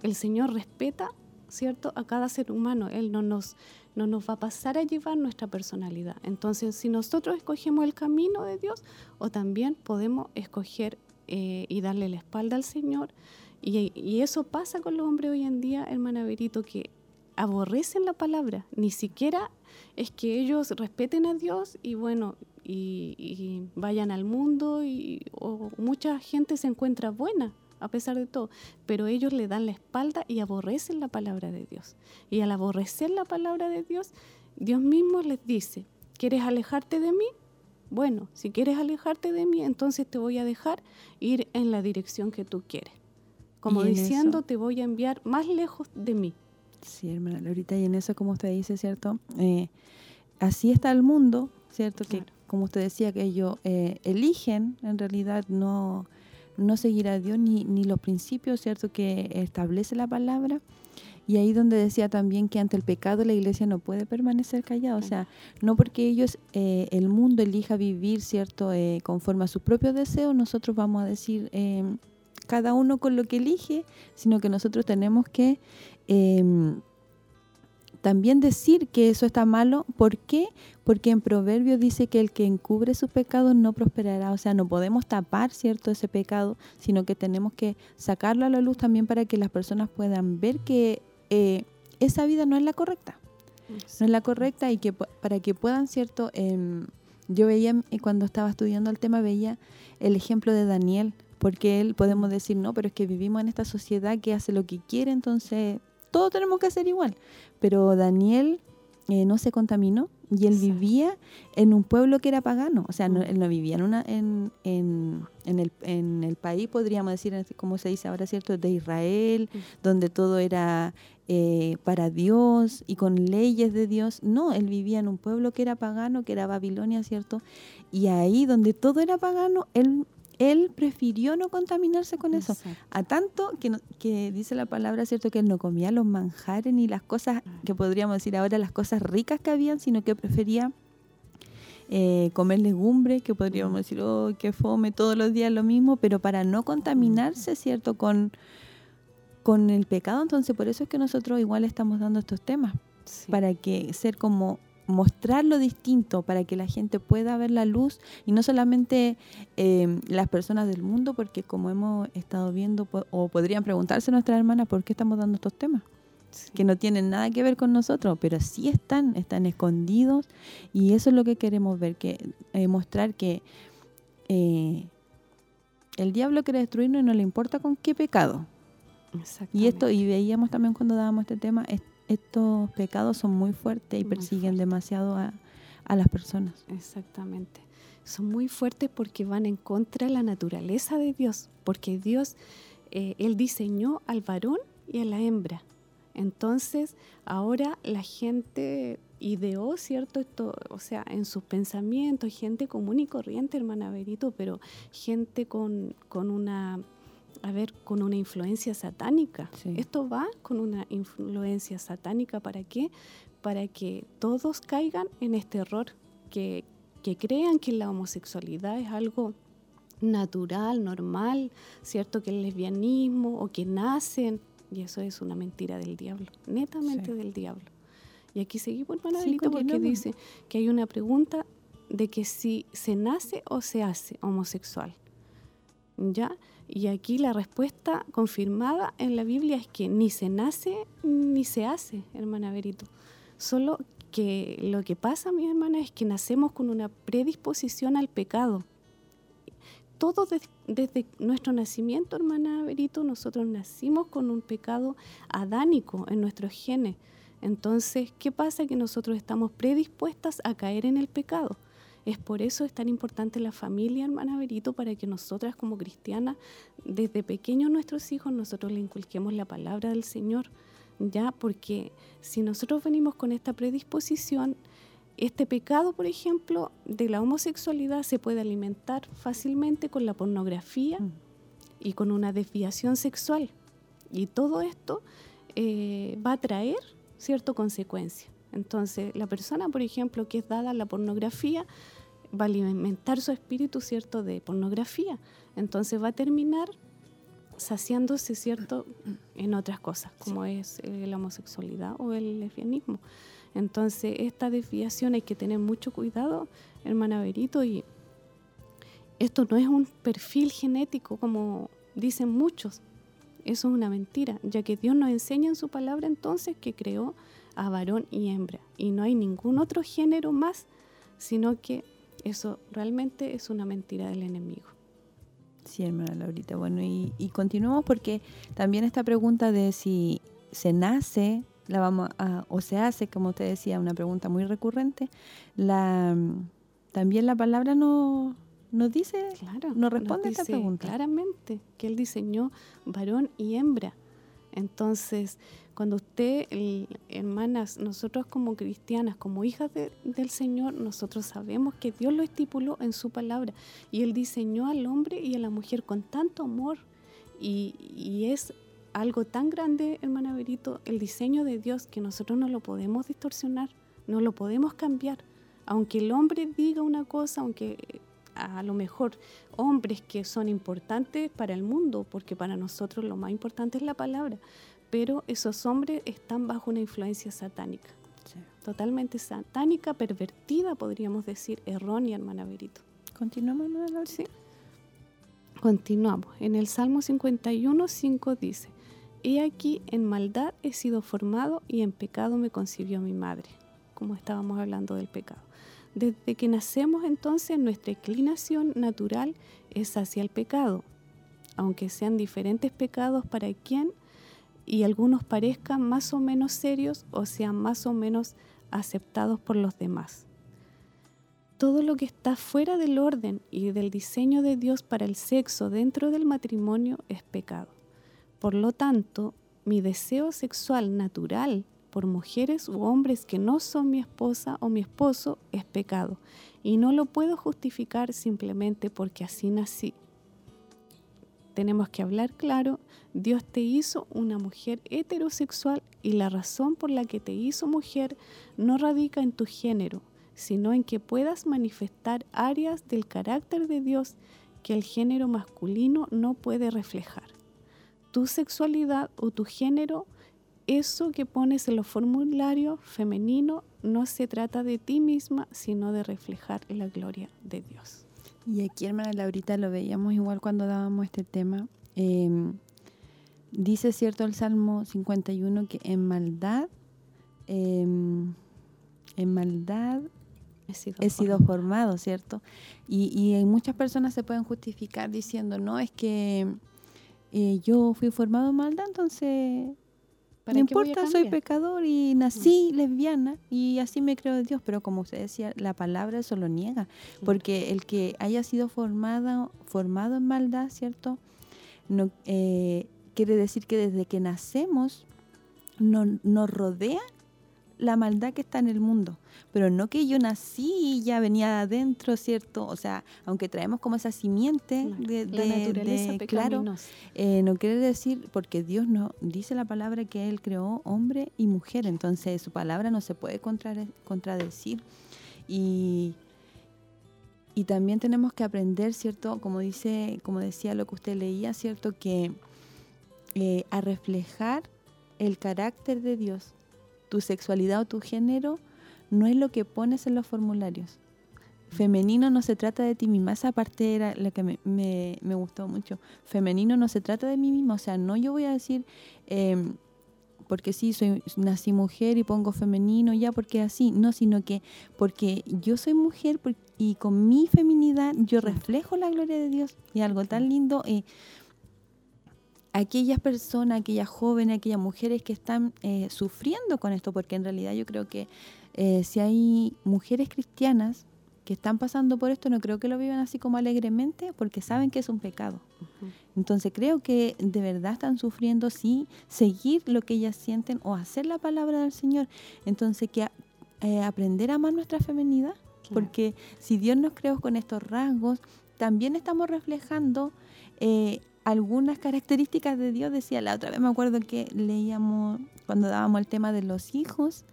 el Señor respeta, ¿cierto? A cada ser humano. Él no nos, no nos va a pasar a llevar nuestra personalidad. Entonces, si nosotros escogemos el camino de Dios, o también podemos escoger eh, y darle la espalda al Señor. Y, eso pasa con los hombres hoy en día, hermana Verito, que aborrecen la palabra, ni siquiera es que ellos respeten a Dios y bueno, y, vayan al mundo y o mucha gente se encuentra buena a pesar de todo, pero ellos le dan la espalda y aborrecen la palabra de Dios. Y al aborrecer la palabra de Dios, Dios mismo les dice, ¿quieres alejarte de mí? Bueno, si quieres alejarte de mí, entonces te voy a dejar ir en la dirección que tú quieres. Como diciendo, te voy a enviar más lejos de mí. Sí, hermana Lorita, y en eso, como usted dice, ¿cierto? Eh, así está el mundo, ¿cierto? Que, como usted decía, que ellos eh, eligen, en realidad, no, no seguir a Dios ni, ni los principios, ¿cierto? Que establece la palabra. Y ahí donde decía también que ante el pecado la iglesia no puede permanecer callada. O sea, no porque ellos, eh, el mundo elija vivir, ¿cierto? conforme a sus propios deseos, nosotros vamos a decir cada uno con lo que elige, sino que nosotros tenemos que Em, también decir que eso está malo. ¿Por qué? Porque en Proverbios dice que el que encubre sus pecados no prosperará. O sea, no podemos tapar, ¿cierto?, ese pecado, sino que tenemos que sacarlo a la luz también para que las personas puedan ver que eh, esa vida no es la correcta. No es la correcta y que para que puedan, ¿cierto? Em, yo veía, cuando estaba estudiando el tema, veía el ejemplo de Daniel, porque él podemos decir, no, pero es que vivimos en esta sociedad que hace lo que quiere, entonces todos tenemos que hacer igual. Pero Daniel eh, no se contaminó y él vivía en un pueblo que era pagano. O sea, él no vivía en, una, en, en, el, en el país, podríamos decir, como se dice ahora, ¿cierto?, de Israel, donde todo era eh, para Dios y con leyes de Dios. No, él vivía en un pueblo que era pagano, que era Babilonia, ¿cierto? Y ahí donde todo era pagano, él él prefirió no contaminarse con eso. A tanto que, que dice la palabra, ¿cierto? Que él no comía los manjares ni las cosas que podríamos decir ahora, las cosas ricas que habían, sino que prefería eh, comer legumbres, que podríamos decir, oh, qué fome, todos los días lo mismo, pero para no contaminarse, ¿cierto? Con, con el pecado. Entonces, por eso es que nosotros igual estamos dando estos temas, para que ser como mostrar lo distinto para que la gente pueda ver la luz y no solamente em, las personas del mundo, porque como hemos estado viendo, o podrían preguntarse nuestras hermanas por qué estamos dando estos temas, que no tienen nada que ver con nosotros, pero sí están, están escondidos y eso es lo que queremos ver, que eh, mostrar que eh, el diablo quiere destruirnos y no le importa con qué pecado. Y esto, y veíamos también cuando dábamos este tema, estos pecados son muy fuertes y persiguen demasiado a, las personas. Exactamente. Son muy fuertes porque van en contra de la naturaleza de Dios, porque Dios, eh, Él diseñó al varón y a la hembra. Entonces, ahora la gente ideó, ¿cierto? Esto, o sea, en sus pensamientos, gente común y corriente, hermana Berito, pero gente con, con una a ver, con una influencia satánica. Esto va con una influencia satánica. ¿Para qué? Para que todos caigan en este error, que, que crean que la homosexualidad es algo natural, normal, ¿cierto? Que el lesbianismo o que nacen, y eso es una mentira del diablo, netamente del diablo. Y aquí seguimos, hermana sí, porque dice que hay una pregunta de que si se nace o se hace homosexual. ¿Ya? Y aquí la respuesta confirmada en la Biblia es que ni se nace ni se hace, hermana Verito. Solo que lo que pasa, mi hermana, es que nacemos con una predisposición al pecado. Todo desde nuestro nacimiento, hermana Verito, nosotros nacimos con un pecado adánico en nuestros genes. Entonces, ¿qué pasa? Que nosotros estamos predispuestas a caer en el pecado. Es por eso es tan importante la familia, hermana Verito, para que nosotras como cristianas, desde pequeños nuestros hijos, nosotros le inculquemos la palabra del Señor, ¿ya? Porque si nosotros venimos con esta predisposición, este pecado, por ejemplo, de la homosexualidad se puede alimentar fácilmente con la pornografía mm. y con una desviación sexual. Y todo esto eh, va a traer cierta consecuencia. Entonces, la persona, por ejemplo, que es dada a la pornografía, va a alimentar su espíritu, ¿cierto?, de pornografía. Entonces va a terminar saciándose, ¿cierto?, en otras cosas, como es eh, la homosexualidad o el lesbianismo. Entonces, esta desviación hay que tener mucho cuidado, hermana Berito, y esto no es un perfil genético como dicen muchos. Eso es una mentira, ya que Dios nos enseña en su palabra entonces que creó a varón y hembra. Y no hay ningún otro género más, sino que eso realmente es una mentira del enemigo. Sí, hermana Laurita. Bueno, y, continuamos porque también esta pregunta de si se nace, la vamos a, o se hace, como usted decía, una pregunta muy recurrente, la también la palabra no nos dice, claro, nos responde a esta pregunta. Claramente, que él diseñó varón y hembra. Entonces, cuando usted, hermanas, nosotros como cristianas, como hijas del Señor, nosotros sabemos que Dios lo estipuló en su palabra y Él diseñó al hombre y a la mujer con tanto amor y, es algo tan grande, hermana Berito, el diseño de Dios que nosotros no lo podemos distorsionar, no lo podemos cambiar. Aunque el hombre diga una cosa, aunque a lo mejor hombres que son importantes para el mundo, porque para nosotros lo más importante es la palabra, pero esos hombres están bajo una influencia satánica. Totalmente satánica, pervertida, podríamos decir, errónea, hermana Verito. ¿Continuamos, hermana Sí. Continuamos. En el Salmo 51, 5 dice, He aquí, en maldad he sido formado y en pecado me concibió mi madre. Como estábamos hablando del pecado. Desde que nacemos entonces nuestra inclinación natural es hacia el pecado, aunque sean diferentes pecados para quien y algunos parezcan más o menos serios o sean más o menos aceptados por los demás. Todo lo que está fuera del orden y del diseño de Dios para el sexo dentro del matrimonio es pecado. Por lo tanto, mi deseo sexual natural por mujeres u hombres que no son mi esposa o mi esposo es pecado y no lo puedo justificar simplemente porque así nací tenemos que hablar claro, Dios te hizo una mujer heterosexual y la razón por la que te hizo mujer no radica en tu género, sino en que puedas manifestar áreas del carácter de Dios que el género masculino no puede reflejar. Tu sexualidad o tu género, eso que pones en los formularios femenino, no se trata de ti misma, sino de reflejar la gloria de Dios. Y aquí, hermana Laurita, lo veíamos igual cuando dábamos este tema. Em, dice, cierto, el Salmo 51 que en maldad, em, en maldad he sido, formado. ¿cierto? Y, y, muchas personas se pueden justificar diciendo, no, es que eh, yo fui formado en maldad, entonces no importa, soy pecador y nací lesbiana y así me creo de Dios. Pero como usted decía, la palabra eso lo niega. Porque el que haya sido formado, formado en maldad, ¿cierto? No, eh, quiere decir que desde que nacemos no, nos rodea la maldad que está en el mundo. Pero no que yo nací y ya venía adentro, ¿cierto? O sea, aunque traemos como esa simiente de, la naturaleza claro, eh, no quiere decir, porque Dios no dice la palabra que Él creó hombre y mujer, entonces su palabra no se puede contradecir. Y, y también tenemos que aprender, ¿cierto? Como dice, como decía lo que usted leía, ¿cierto? Que eh, a reflejar el carácter de Dios tu sexualidad o tu género no es lo que pones en los formularios. femenino no se trata de ti misma. Esa parte era la que me, me, gustó mucho. Femenino no se trata de mí misma. O sea, no yo voy a decir, em, porque sí, soy nací mujer y pongo femenino ya porque así. No, sino que porque yo soy mujer y con mi feminidad yo reflejo la gloria de Dios. Y algo tan lindo. Eh, aquellas personas, aquellas jóvenes, aquellas mujeres que están eh, sufriendo con esto, porque en realidad yo creo que eh, si hay mujeres cristianas que están pasando por esto, no creo que lo vivan así como alegremente, porque saben que es un pecado. Entonces creo que de verdad están sufriendo, sí, seguir lo que ellas sienten o hacer la palabra del Señor. Entonces que eh, aprender a amar nuestra feminidad, porque si Dios nos creó con estos rasgos, también estamos reflejando algunas características de Dios, decía la otra vez, me acuerdo que leíamos cuando dábamos el tema de los hijos,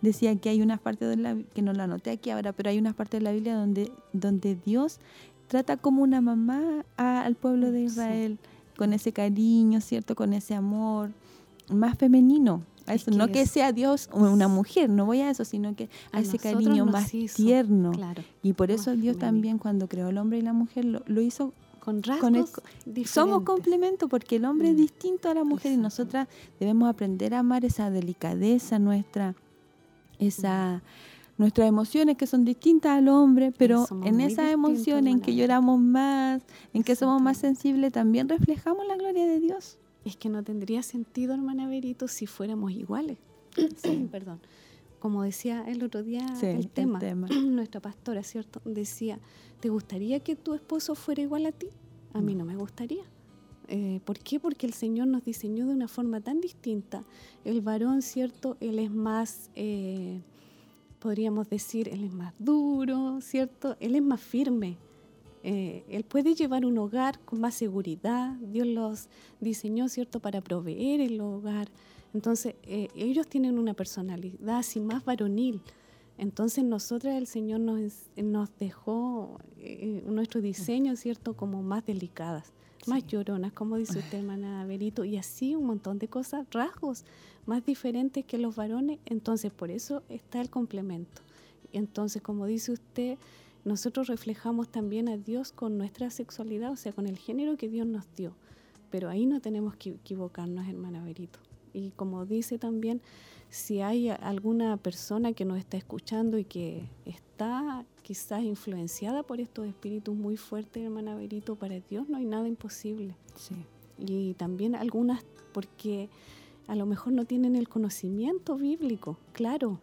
decía que hay unas partes de la que no la anoté aquí ahora, pero hay unas partes de la Biblia donde donde Dios trata como una mamá al pueblo de Israel con ese cariño, ¿cierto? Con ese amor más femenino. eso, no que sea Dios una mujer, no voy a eso, sino que a, ese cariño más tierno. y por eso Dios también cuando creó el hombre y la mujer lo hizo con rasgos Somos complemento porque el hombre es mm. distinto a la mujer y nosotras debemos aprender a amar esa delicadeza nuestra, esa mm. nuestras emociones que son distintas al hombre, pero en esas emociones en que lloramos más, en que somos más sensibles, también reflejamos la gloria de Dios. Es que no tendría sentido, hermana Verito, si fuéramos iguales. sí, perdón. Como decía el otro día el, tema, el tema, nuestra pastora, ¿cierto? Decía, ¿te gustaría que tu esposo fuera igual a ti? A mí no me gustaría. Eh, ¿Por qué? Porque el Señor nos diseñó de una forma tan distinta. El varón, ¿cierto? Él es más, eh, podríamos decir, él es más duro, ¿cierto? Él es más firme. Eh, él puede llevar un hogar con más seguridad. Dios los diseñó, ¿cierto?, para proveer el hogar. Entonces, ellos tienen una personalidad así más varonil. Entonces nosotras el Señor nos, nos dejó eh, nuestro diseño, ¿cierto?, como más delicadas, más lloronas, como dice usted, hermana Berito, y así un montón de cosas, rasgos más diferentes que los varones. Entonces por eso está el complemento. Entonces, como dice usted, nosotros reflejamos también a Dios con nuestra sexualidad, o sea, con el género que Dios nos dio. Pero ahí no tenemos que equivocarnos, hermana Berito. Y como dice también, si hay alguna persona que nos está escuchando y que está quizás influenciada por estos espíritus muy fuertes, hermana Berito, para Dios no hay nada imposible. Sí. Y también algunas porque a lo mejor no tienen el conocimiento bíblico, claro.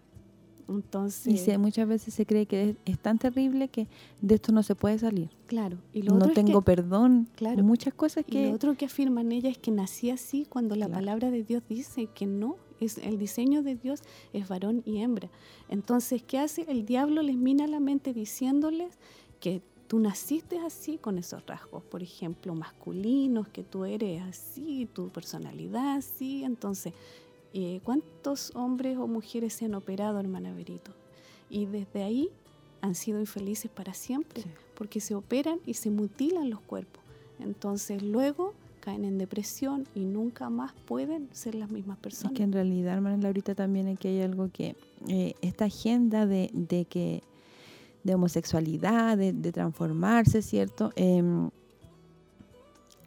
Entonces, y muchas veces se cree que es, tan terrible que de esto no se puede salir. Claro. Y lo no tengo perdón. Claro. Muchas cosas que... Y lo otro que afirman ella es que nací así cuando la palabra de Dios dice que no, es el diseño de Dios es varón y hembra. Entonces, ¿qué hace? El diablo les mina la mente diciéndoles que tú naciste así con esos rasgos, por ejemplo, masculinos, que tú eres así, tu personalidad así. Entonces, eh, ¿cuántos hombres o mujeres se han operado, hermana Berito? Y desde ahí han sido infelices para siempre, porque se operan y se mutilan los cuerpos. Entonces, luego caen en depresión y nunca más pueden ser las mismas personas. Es que en realidad, hermana Laurita, también aquí hay algo que eh, esta agenda de, de, que de homosexualidad, de, transformarse, ¿cierto? Em,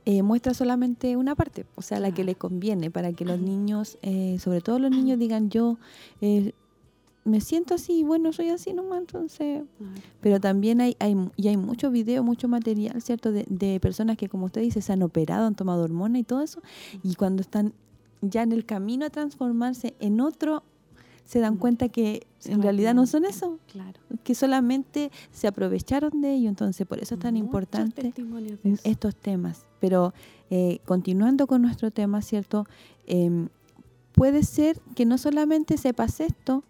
eh, muestra solamente una parte, o sea, la que le conviene para que los niños, eh, sobre todo los niños, digan yo me siento así, bueno, soy así nomás, entonces... Pero también hay, hay, y hay mucho video, mucho material, ¿cierto? De, de, personas que, como usted dice, se han operado, han tomado hormona y todo eso, y cuando están ya en el camino a transformarse en otro, se dan cuenta que en realidad no son eso, claro. que solamente se aprovecharon de ello, entonces por eso es tan importante estos temas. Pero eh, continuando con nuestro tema, ¿cierto? Em, puede ser que no solamente sepas esto,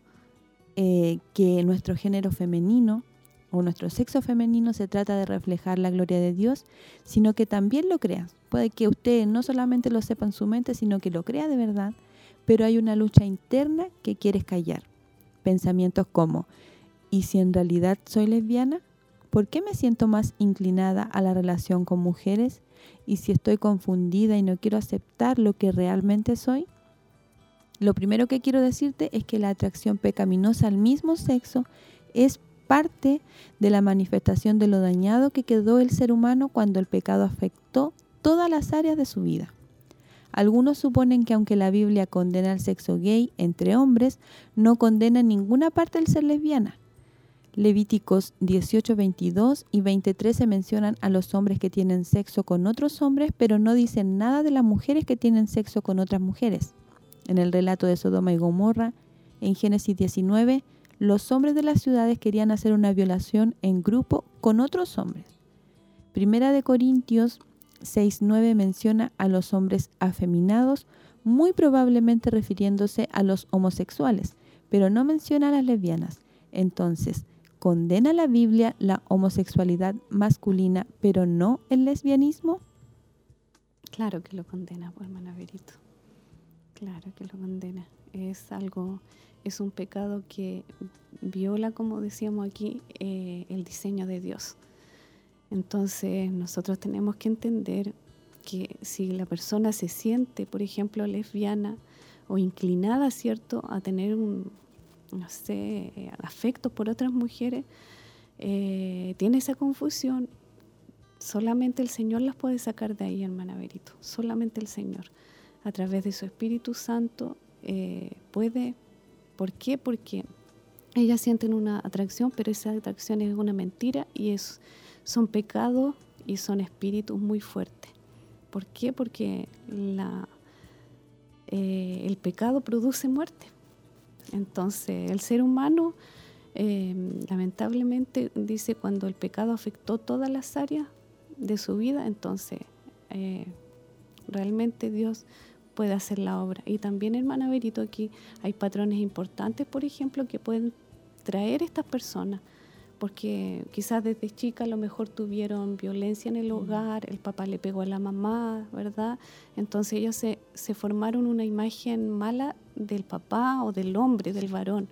eh, que nuestro género femenino o nuestro sexo femenino se trata de reflejar la gloria de Dios, sino que también lo crea. Puede que usted no solamente lo sepa en su mente, sino que lo crea de verdad, pero hay una lucha interna que quieres callar. Pensamientos como, ¿y si en realidad soy lesbiana? ¿Por qué me siento más inclinada a la relación con mujeres? ¿Y si estoy confundida y no quiero aceptar lo que realmente soy? Lo primero que quiero decirte es que la atracción pecaminosa al mismo sexo es parte de la manifestación de lo dañado que quedó el ser humano cuando el pecado afectó todas las áreas de su vida. Algunos suponen que aunque la Biblia condena el sexo gay entre hombres, no condena ninguna parte del ser lesbiana. Levíticos 18, 22 y 23 se mencionan a los hombres que tienen sexo con otros hombres, pero no dicen nada de las mujeres que tienen sexo con otras mujeres. En el relato de Sodoma y Gomorra, en Génesis 19, los hombres de las ciudades querían hacer una violación en grupo con otros hombres. Primera de Corintios 6.9 menciona a los hombres afeminados, muy probablemente refiriéndose a los homosexuales, pero no menciona a las lesbianas. Entonces, ¿condena la Biblia la homosexualidad masculina, pero no el lesbianismo? Claro que lo condena, pues, hermana Verito. Claro que lo condena. Es algo, es un pecado que viola, como decíamos aquí, eh, el diseño de Dios. Entonces nosotros tenemos que entender que si la persona se siente, por ejemplo, lesbiana o inclinada, ¿cierto?, a tener un, no sé, afecto por otras mujeres, eh, tiene esa confusión, solamente el Señor las puede sacar de ahí, hermana Verito, solamente el Señor, a través de su Espíritu Santo, eh, puede, ¿por qué? Porque ellas sienten una atracción, pero esa atracción es una mentira y es son pecados y son espíritus muy fuertes. ¿Por qué? Porque la, eh, el pecado produce muerte. Entonces, el ser humano, eh, lamentablemente, dice cuando el pecado afectó todas las áreas de su vida, entonces eh, realmente Dios puede hacer la obra. Y también, hermana Verito, aquí hay patrones importantes, por ejemplo, que pueden traer estas personas porque quizás desde chica a lo mejor tuvieron violencia en el hogar, el papá le pegó a la mamá, ¿verdad? Entonces ellos se, se formaron una imagen mala del papá o del hombre, del varón.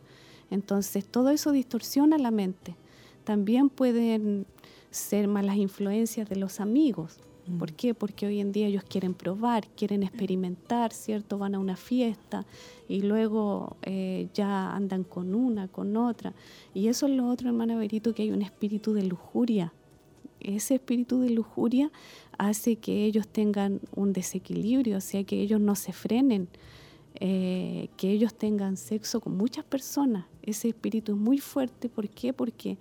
Entonces todo eso distorsiona la mente. También pueden ser malas influencias de los amigos, ¿Por qué? Porque hoy en día ellos quieren probar, quieren experimentar, ¿cierto? Van a una fiesta y luego eh, ya andan con una, con otra. Y eso es lo otro, hermana Berito, que hay un espíritu de lujuria. Ese espíritu de lujuria hace que ellos tengan un desequilibrio, o sea, que ellos no se frenen, eh, que ellos tengan sexo con muchas personas. Ese espíritu es muy fuerte. ¿Por qué? Porque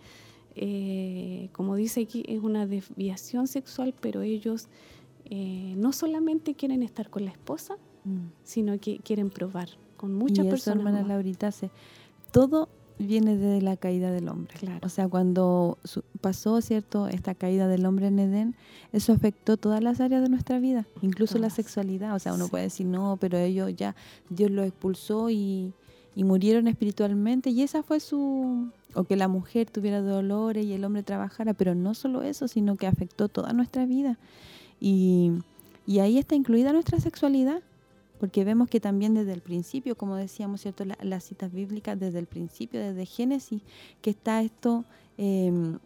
eh, como dice aquí, es una desviación sexual, pero ellos eh, no solamente quieren estar con la esposa, mm. sino que quieren probar con muchas y personas. hermana Laurita, todo viene de la caída del hombre. O sea, cuando pasó, ¿cierto?, esta caída del hombre en Edén, eso afectó todas las áreas de nuestra vida, incluso la sexualidad. O sea, uno puede decir, no, pero ellos ya, Dios los expulsó y, y murieron espiritualmente y esa fue su, o que la mujer tuviera dolores y el hombre trabajara, pero no solo eso, sino que afectó toda nuestra vida. Y, ahí está incluida nuestra sexualidad, porque vemos que también desde el principio, como decíamos, ¿cierto? las citas bíblicas, desde el principio, desde Génesis, que está esto, em,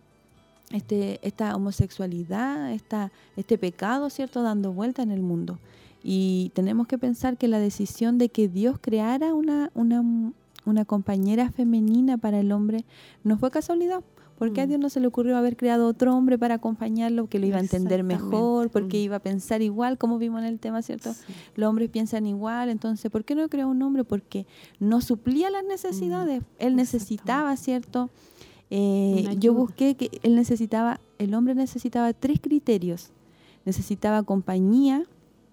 este, esta homosexualidad, esta, este pecado, ¿cierto? Dando vuelta en el mundo. Y tenemos que pensar que la decisión de que Dios creara una, una compañera femenina para el hombre no fue casualidad. Porque a mm. Dios no se le ocurrió haber creado otro hombre para acompañarlo, que lo iba a entender mejor, porque mm. iba a pensar igual, como vimos en el tema, ¿cierto? Los hombres piensan igual, entonces, ¿por qué no creó un hombre? Porque no suplía las necesidades. Mm. Él necesitaba, ¿cierto? Eh, yo busqué que él necesitaba, el hombre necesitaba tres criterios. Necesitaba compañía,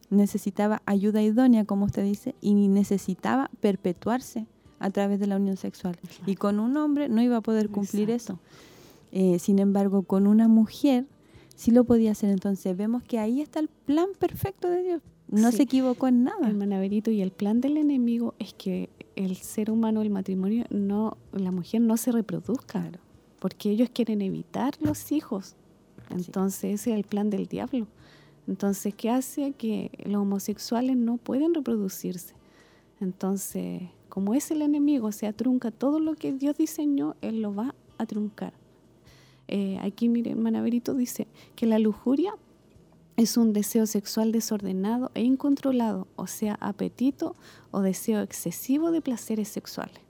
necesitaba ayuda idónea, como usted dice, y necesitaba perpetuarse a través de la unión sexual. Y con un hombre no iba a poder cumplir eso. Eh, sin embargo, con una mujer sí lo podía hacer. Entonces vemos que ahí está el plan perfecto de Dios. No se equivocó en nada. Hermana Berito, y el plan del enemigo es que el ser humano, el matrimonio, no, la mujer no se reproduzca. Porque ellos quieren evitar los hijos. Entonces ese es el plan del diablo. Entonces, ¿qué hace? Que los homosexuales no pueden reproducirse. Entonces, como es el enemigo, se trunca todo lo que Dios diseñó, Él lo va a truncar. Eh, aquí, mire, hermana Berito dice que la lujuria es un deseo sexual desordenado e incontrolado, o sea, apetito o deseo excesivo de placeres sexuales.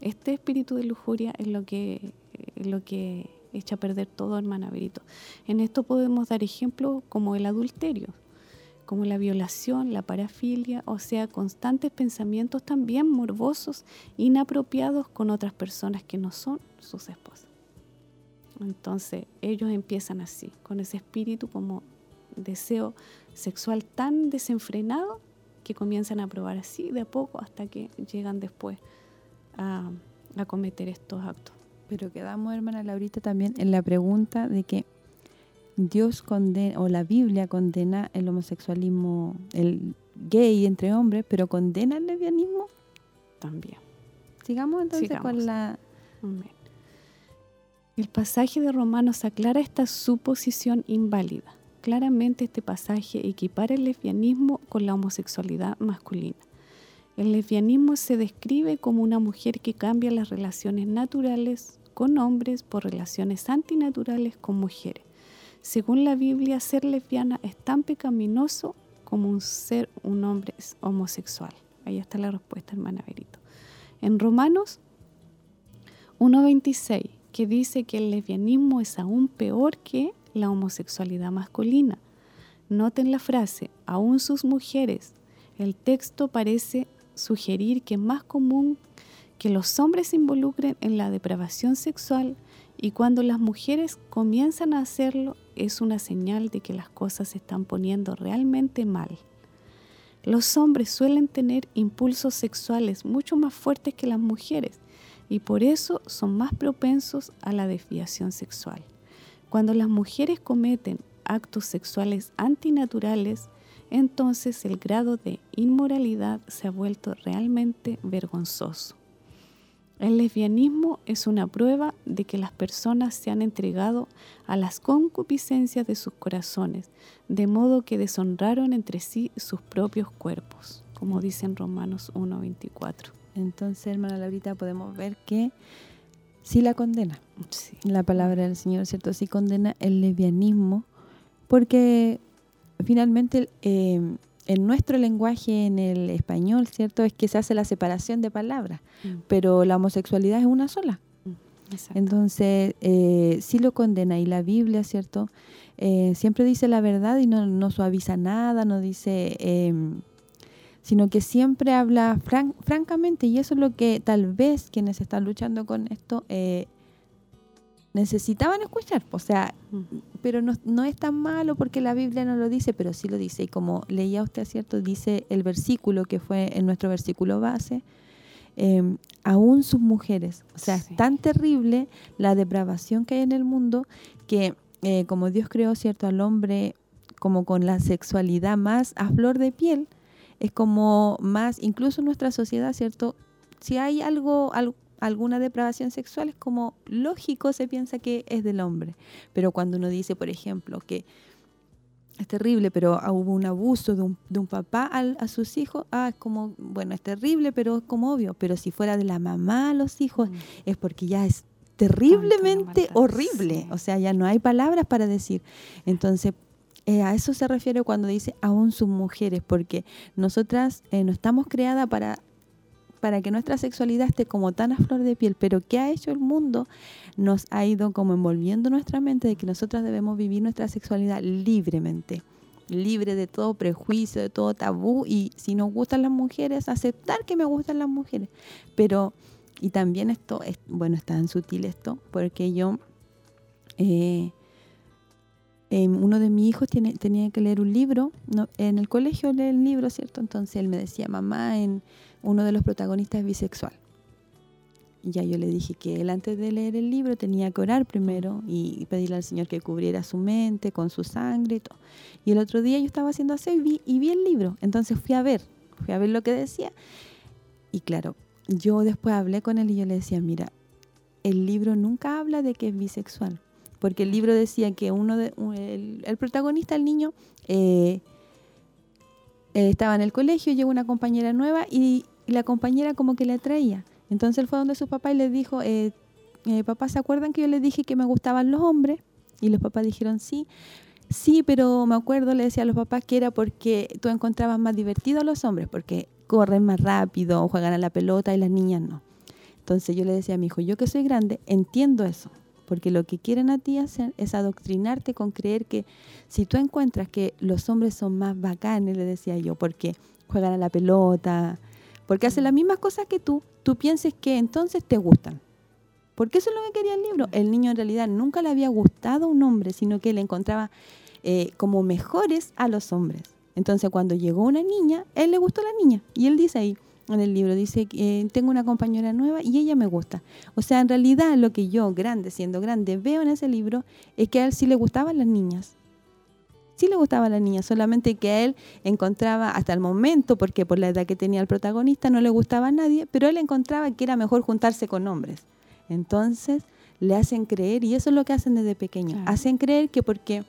Este espíritu de lujuria es lo que lo que echa a perder todo, hermana Verito. En esto podemos dar ejemplos como el adulterio, como la violación, la parafilia, o sea, constantes pensamientos también morbosos, inapropiados con otras personas que no son sus esposas. Entonces ellos empiezan así, con ese espíritu como deseo sexual tan desenfrenado que comienzan a probar así de a poco hasta que llegan después a, cometer estos actos. Pero quedamos, hermana Laurita, también en la pregunta de que Dios condena, o la Biblia condena el homosexualismo, el gay entre hombres, pero condena el lesbianismo también. Sigamos entonces con la... El pasaje de Romanos aclara esta suposición inválida. Claramente este pasaje equipara el lesbianismo con la homosexualidad masculina. El lesbianismo se describe como una mujer que cambia las relaciones naturales con hombres por relaciones antinaturales con mujeres. Según la Biblia, ser lesbiana es tan pecaminoso como un ser un hombre homosexual. Ahí está la respuesta, hermana Berito. En Romanos 1.26, que dice que el lesbianismo es aún peor que la homosexualidad masculina. Noten la frase, aún sus mujeres. El texto parece sugerir que es más común que los hombres se involucren en la depravación sexual y cuando las mujeres comienzan a hacerlo es una señal de que las cosas se están poniendo realmente mal. Los hombres suelen tener impulsos sexuales mucho más fuertes que las mujeres y por eso son más propensos a la desviación sexual. Cuando las mujeres cometen actos sexuales antinaturales, entonces el grado de inmoralidad se ha vuelto realmente vergonzoso. El lesbianismo es una prueba de que las personas se han entregado a las concupiscencias de sus corazones, de modo que deshonraron entre sí sus propios cuerpos, como dice en Romanos 1.24. Entonces, hermana Laurita, podemos ver que sí la condena. La palabra del Señor, ¿cierto? Sí condena el lesbianismo, porque finalmente eh, en nuestro lenguaje, en el español, ¿cierto? Es que se hace la separación de palabras, mm. pero la homosexualidad es una sola. Mm, Entonces, eh, sí lo condena. Y la Biblia, ¿cierto? Eh, siempre dice la verdad y no, suaviza nada, no dice... Em, sino que siempre habla francamente y eso es lo que tal vez quienes están luchando con esto eh, necesitaban escuchar, o sea, pero no, es tan malo porque la Biblia no lo dice, pero sí lo dice. Y como leía usted, ¿cierto? Dice el versículo que fue en nuestro versículo base, em, aún sus mujeres. O sea, es tan terrible la depravación que hay en el mundo que eh, como Dios creó, ¿cierto? Al hombre como con la sexualidad más a flor de piel, es como más, incluso en nuestra sociedad, ¿cierto? Si hay algo, algo alguna depravación sexual, es como lógico se piensa que es del hombre. Pero cuando uno dice, por ejemplo, que es terrible, pero hubo un abuso de un, de un papá a sus hijos, ah, es como, bueno, es terrible, pero es como obvio. Pero si fuera de la mamá a los hijos, mm. es porque ya es terriblemente horrible. O sea, ya no hay palabras para decir. Entonces, eh, a eso se refiere cuando dice aún sus mujeres, porque nosotras eh, no estamos creadas para para que nuestra sexualidad esté como tan a flor de piel, pero ¿qué ha hecho el mundo? Nos ha ido como envolviendo nuestra mente de que nosotras debemos vivir nuestra sexualidad libremente, libre de todo prejuicio, de todo tabú, y si nos gustan las mujeres, aceptar que me gustan las mujeres. Pero, y también esto, es, bueno, es tan sutil esto, porque yo... Eh, uno de mis hijos tiene, tenía que leer un libro, en el colegio lee el libro, ¿cierto? Entonces él me decía, mamá, en uno de los protagonistas es bisexual. Ya yo le dije que él antes de leer el libro tenía que orar primero y pedirle al Señor que cubriera su mente con su sangre y todo. Y el otro día yo estaba haciendo así y vi, y vi el libro. Entonces fui a ver, fui a ver lo que decía. Y claro, yo después hablé con él y yo le decía, mira, el libro nunca habla de que es bisexual. Porque el libro decía que uno de, el, protagonista, el niño, eh, eh, estaba en el colegio, llegó una compañera nueva y, la compañera como que le atraía. Entonces él fue donde su papá y le dijo, eh, eh, papá, ¿se acuerdan que yo les dije que me gustaban los hombres? Y los papás dijeron, sí. Sí, pero me acuerdo, le decía a los papás que era porque tú encontrabas más divertidos a los hombres, porque corren más rápido, juegan a la pelota y las niñas no. Entonces yo le decía a mi hijo, yo que soy grande, entiendo eso, porque lo que quieren a ti hacer es adoctrinarte con creer que si tú encuentras que los hombres son más bacanes, le decía yo, porque juegan a la pelota, porque hacen las mismas cosas que tú, tú pienses que entonces te gustan. Porque eso es lo que quería el libro. El niño en realidad nunca le había gustado a un hombre, sino que le encontraba eh, como mejores a los hombres. Entonces cuando llegó una niña, él le gustó la niña. Y él dice ahí, en el libro, dice, que eh, tengo una compañera nueva y ella me gusta. O sea, en realidad lo que yo, grande, siendo grande, veo en ese libro es que a él sí le gustaban las niñas. Sí le gustaba a la niña, solamente que a él encontraba hasta el momento, porque por la edad que tenía el protagonista no le gustaba a nadie, pero él encontraba que era mejor juntarse con hombres. Entonces le hacen creer, y eso es lo que hacen desde pequeño, hacen creer que porque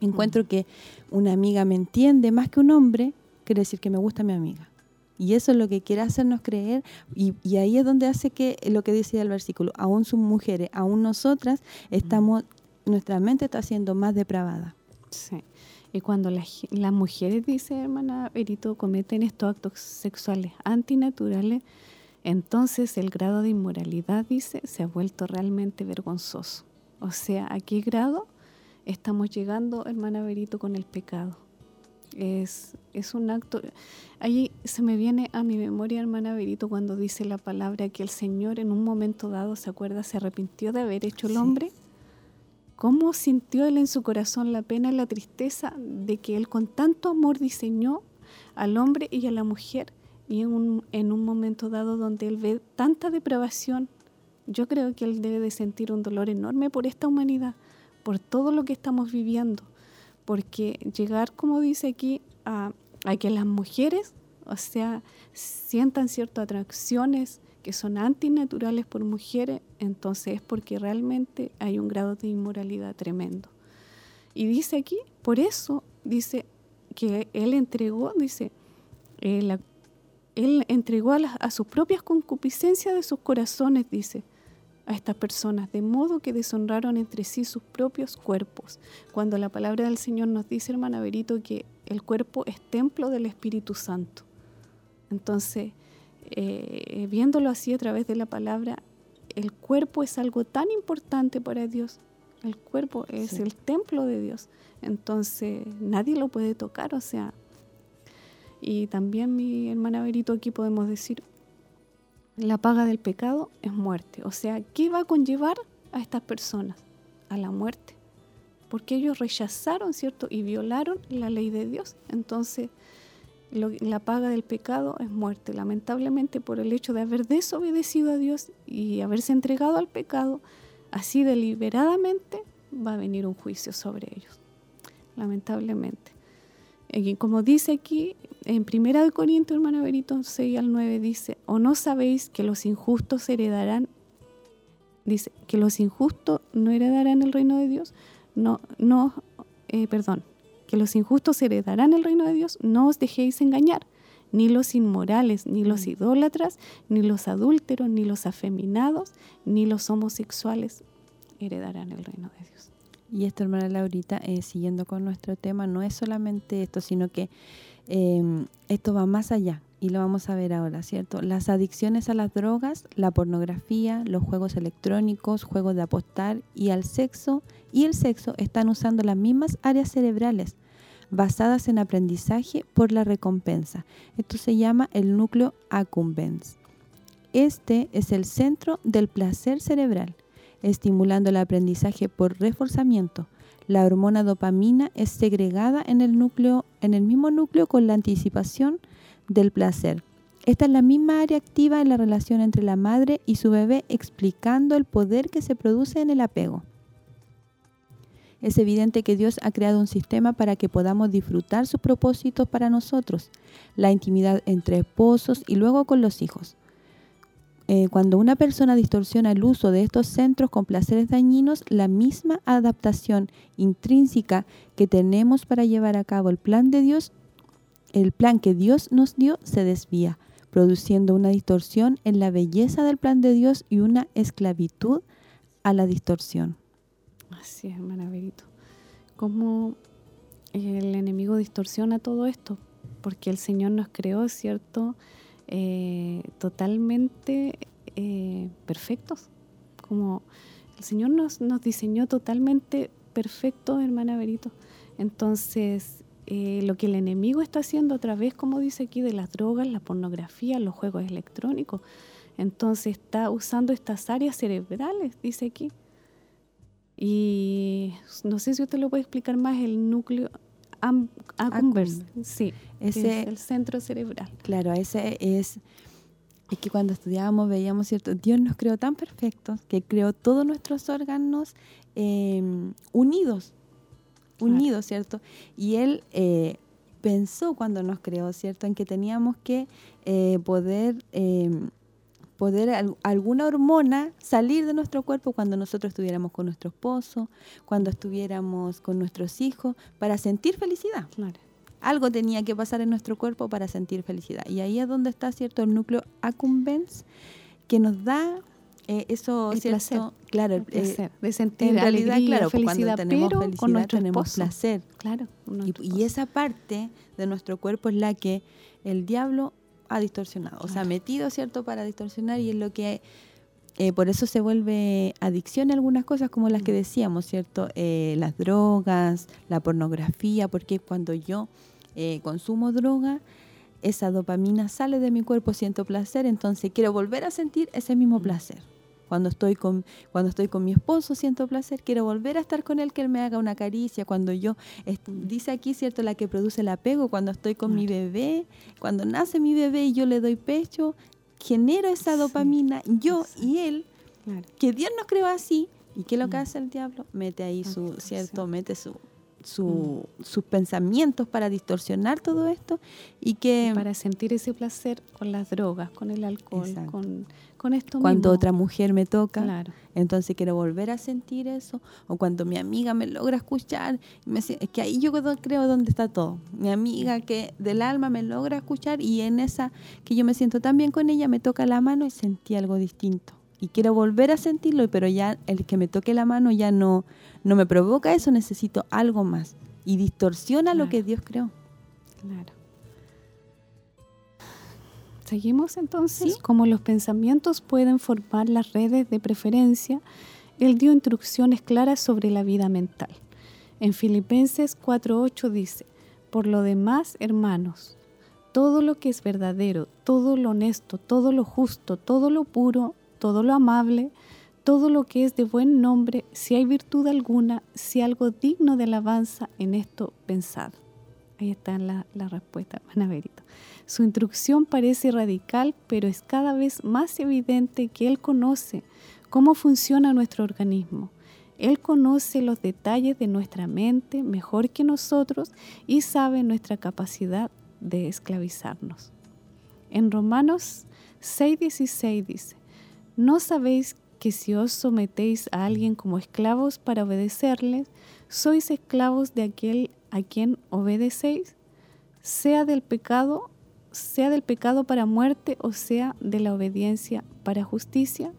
encuentro que una amiga me entiende más que un hombre, quiere decir que me gusta mi amiga. Y eso es lo que quiere hacernos creer y, ahí es donde hace que lo que dice el versículo, aún sus mujeres, aún nosotras, estamos, nuestra mente está siendo más depravada. Sí. Y cuando las, las mujeres, dice hermana Berito, cometen estos actos sexuales antinaturales, entonces el grado de inmoralidad, dice, se ha vuelto realmente vergonzoso. O sea, ¿a qué grado estamos llegando, hermana Berito, con el pecado? Es, es un acto... Ahí se me viene a mi memoria, hermana Verito, cuando dice la palabra que el Señor en un momento dado, ¿se acuerda? Se arrepintió de haber hecho el hombre. ¿Cómo sintió él en su corazón la pena y la tristeza de que él con tanto amor diseñó al hombre y a la mujer? Y en un, en un momento dado donde él ve tanta depravación, yo creo que él debe de sentir un dolor enorme por esta humanidad, por todo lo que estamos viviendo porque llegar, como dice aquí, a, que las mujeres, o sea, sientan ciertas atracciones que son antinaturales por mujeres, entonces es porque realmente hay un grado de inmoralidad tremendo. Y dice aquí, por eso, dice que él entregó, dice, eh, él entregó a, a sus propias concupiscencias de sus corazones, dice, a estas personas, de modo que deshonraron entre sí sus propios cuerpos. Cuando la palabra del Señor nos dice, hermana Verito, que el cuerpo es templo del Espíritu Santo. Entonces, eh, viéndolo así a través de la palabra, el cuerpo es algo tan importante para Dios. El cuerpo es el templo de Dios. Entonces, nadie lo puede tocar, o sea. Y también mi hermana Verito aquí podemos decir, la paga del pecado es muerte. O sea, ¿qué va a conllevar a estas personas? A la muerte. Porque ellos rechazaron, ¿cierto? Y violaron la ley de Dios. Entonces, la paga del pecado es muerte. Lamentablemente, por el hecho de haber desobedecido a Dios y haberse entregado al pecado, así deliberadamente va a venir un juicio sobre ellos. Lamentablemente. Y como dice aquí, en Primera de Corintios, hermana Berito, 6 al 9, dice, ¿o no sabéis que los injustos heredarán? Dice, que los injustos no heredarán el reino de Dios. No, no, eh, perdón, que los injustos heredarán el reino de Dios. No os dejéis engañar, ni los inmorales, ni los mm. idólatras, ni los adúlteros, ni los afeminados, ni los homosexuales heredarán el reino de Dios. Y esto, hermana Laurita, eh, siguiendo con nuestro tema, no es solamente esto, sino que em, esto va más allá y lo vamos a ver ahora, ¿cierto? Las adicciones a las drogas, la pornografía, los juegos electrónicos, juegos de apostar y al sexo y el sexo están usando las mismas áreas cerebrales basadas en aprendizaje por la recompensa. Esto se llama el núcleo accumbens. Este es el centro del placer cerebral estimulando el aprendizaje por reforzamiento. La hormona dopamina es segregada en el, núcleo, en el mismo núcleo con la anticipación del placer. Esta es la misma área activa en la relación entre la madre y su bebé, explicando el poder que se produce en el apego. Es evidente que Dios ha creado un sistema para que podamos disfrutar sus propósitos para nosotros, la intimidad entre esposos y luego con los hijos. Eh, cuando una persona distorsiona el uso de estos centros con placeres dañinos, la misma adaptación intrínseca que tenemos para llevar a cabo el plan de Dios, el plan que Dios nos dio, se desvía, produciendo una distorsión en la belleza del plan de Dios y una esclavitud a la distorsión. Así es, hermana. ¿Cómo el enemigo distorsiona todo esto? Porque el Señor nos creó, ¿cierto?, eh, totalmente eh, perfectos, como el Señor nos, nos diseñó totalmente perfectos, hermana Berito. Entonces, eh, lo que el enemigo está haciendo a través, como dice aquí, de las drogas, la pornografía, los juegos electrónicos, entonces está usando estas áreas cerebrales, dice aquí. Y no sé si usted lo puede explicar más, el núcleo sí, ese, es el centro cerebral. Claro, ese es es que cuando estudiábamos veíamos, ¿cierto? Dios nos creó tan perfectos que creó todos nuestros órganos em, unidos, unidos, ¿cierto? Y Él eh, pensó cuando nos creó, ¿cierto? En que teníamos que eh, poder, em, poder alguna hormona salir de nuestro cuerpo cuando nosotros estuviéramos con nuestro esposo, cuando estuviéramos con nuestros hijos, para sentir felicidad. Claro. Algo tenía que pasar en nuestro cuerpo para sentir felicidad. Y ahí es donde está cierto el núcleo accumbens que nos da eh, eso el placer. claro, el placer, de sentir en realidad, claro, felicidad, cuando tenemos pero felicidad con nuestro tenemos placer. Claro, y, esa parte de nuestro cuerpo es la que el diablo ha distorsionado, o sea, metido, ¿cierto?, para distorsionar y es lo que eh, por eso se vuelve adicción a algunas cosas como las que mm. decíamos, ¿cierto? Eh, las drogas, la pornografía, porque cuando yo eh, consumo droga, esa dopamina sale de mi cuerpo, siento placer, entonces quiero volver a sentir ese mismo mm. placer. Cuando estoy con cuando estoy con mi esposo siento placer, quiero volver a estar con él, que él me haga una caricia. Cuando yo, dice aquí, ¿cierto? La que produce el apego, cuando estoy con mi bebé, cuando nace mi bebé y yo le doy pecho, genero esa dopamina, yo y él, que Dios nos creó así, ¿y qué es lo que mm. hace el diablo? Mete ahí su, ¿cierto? Mete su, su, mm. sus pensamientos para distorsionar todo esto y que... Para sentir ese placer con las drogas, con el alcohol, con, con esto Cuando otra mujer me toca, entonces quiero volver a sentir eso. O cuando mi amiga me logra escuchar, me, es que ahí yo creo donde está todo. Mi amiga que del alma me logra escuchar y en esa que yo me siento tan bien con ella, me toca la mano y sentí algo distinto y quiero volver a sentirlo, pero ya el que me toque la mano ya no, no me provoca eso, necesito algo más. Y distorsiona lo que Dios creó. Claro. Seguimos entonces. Como los pensamientos pueden formar las redes de preferencia, Él dio instrucciones claras sobre la vida mental. En Filipenses 4.8 dice, Por lo demás, hermanos, todo lo que es verdadero, todo lo honesto, todo lo justo, todo lo puro, todo lo amable, todo lo que es de buen nombre, si hay virtud alguna, si algo digno de alabanza, en esto pensad. Ahí está la, respuesta, Manaverito. Su instrucción parece radical, pero es cada vez más evidente que Él conoce cómo funciona nuestro organismo. Él conoce los detalles de nuestra mente mejor que nosotros y sabe nuestra capacidad de esclavizarnos. En Romanos 6:16 dice, ¿No sabéis que si os sometéis a alguien como esclavos para obedecerles, sois esclavos de aquel a quien obedecéis, sea del pecado, sea del pecado para muerte o sea de la obediencia para justicia?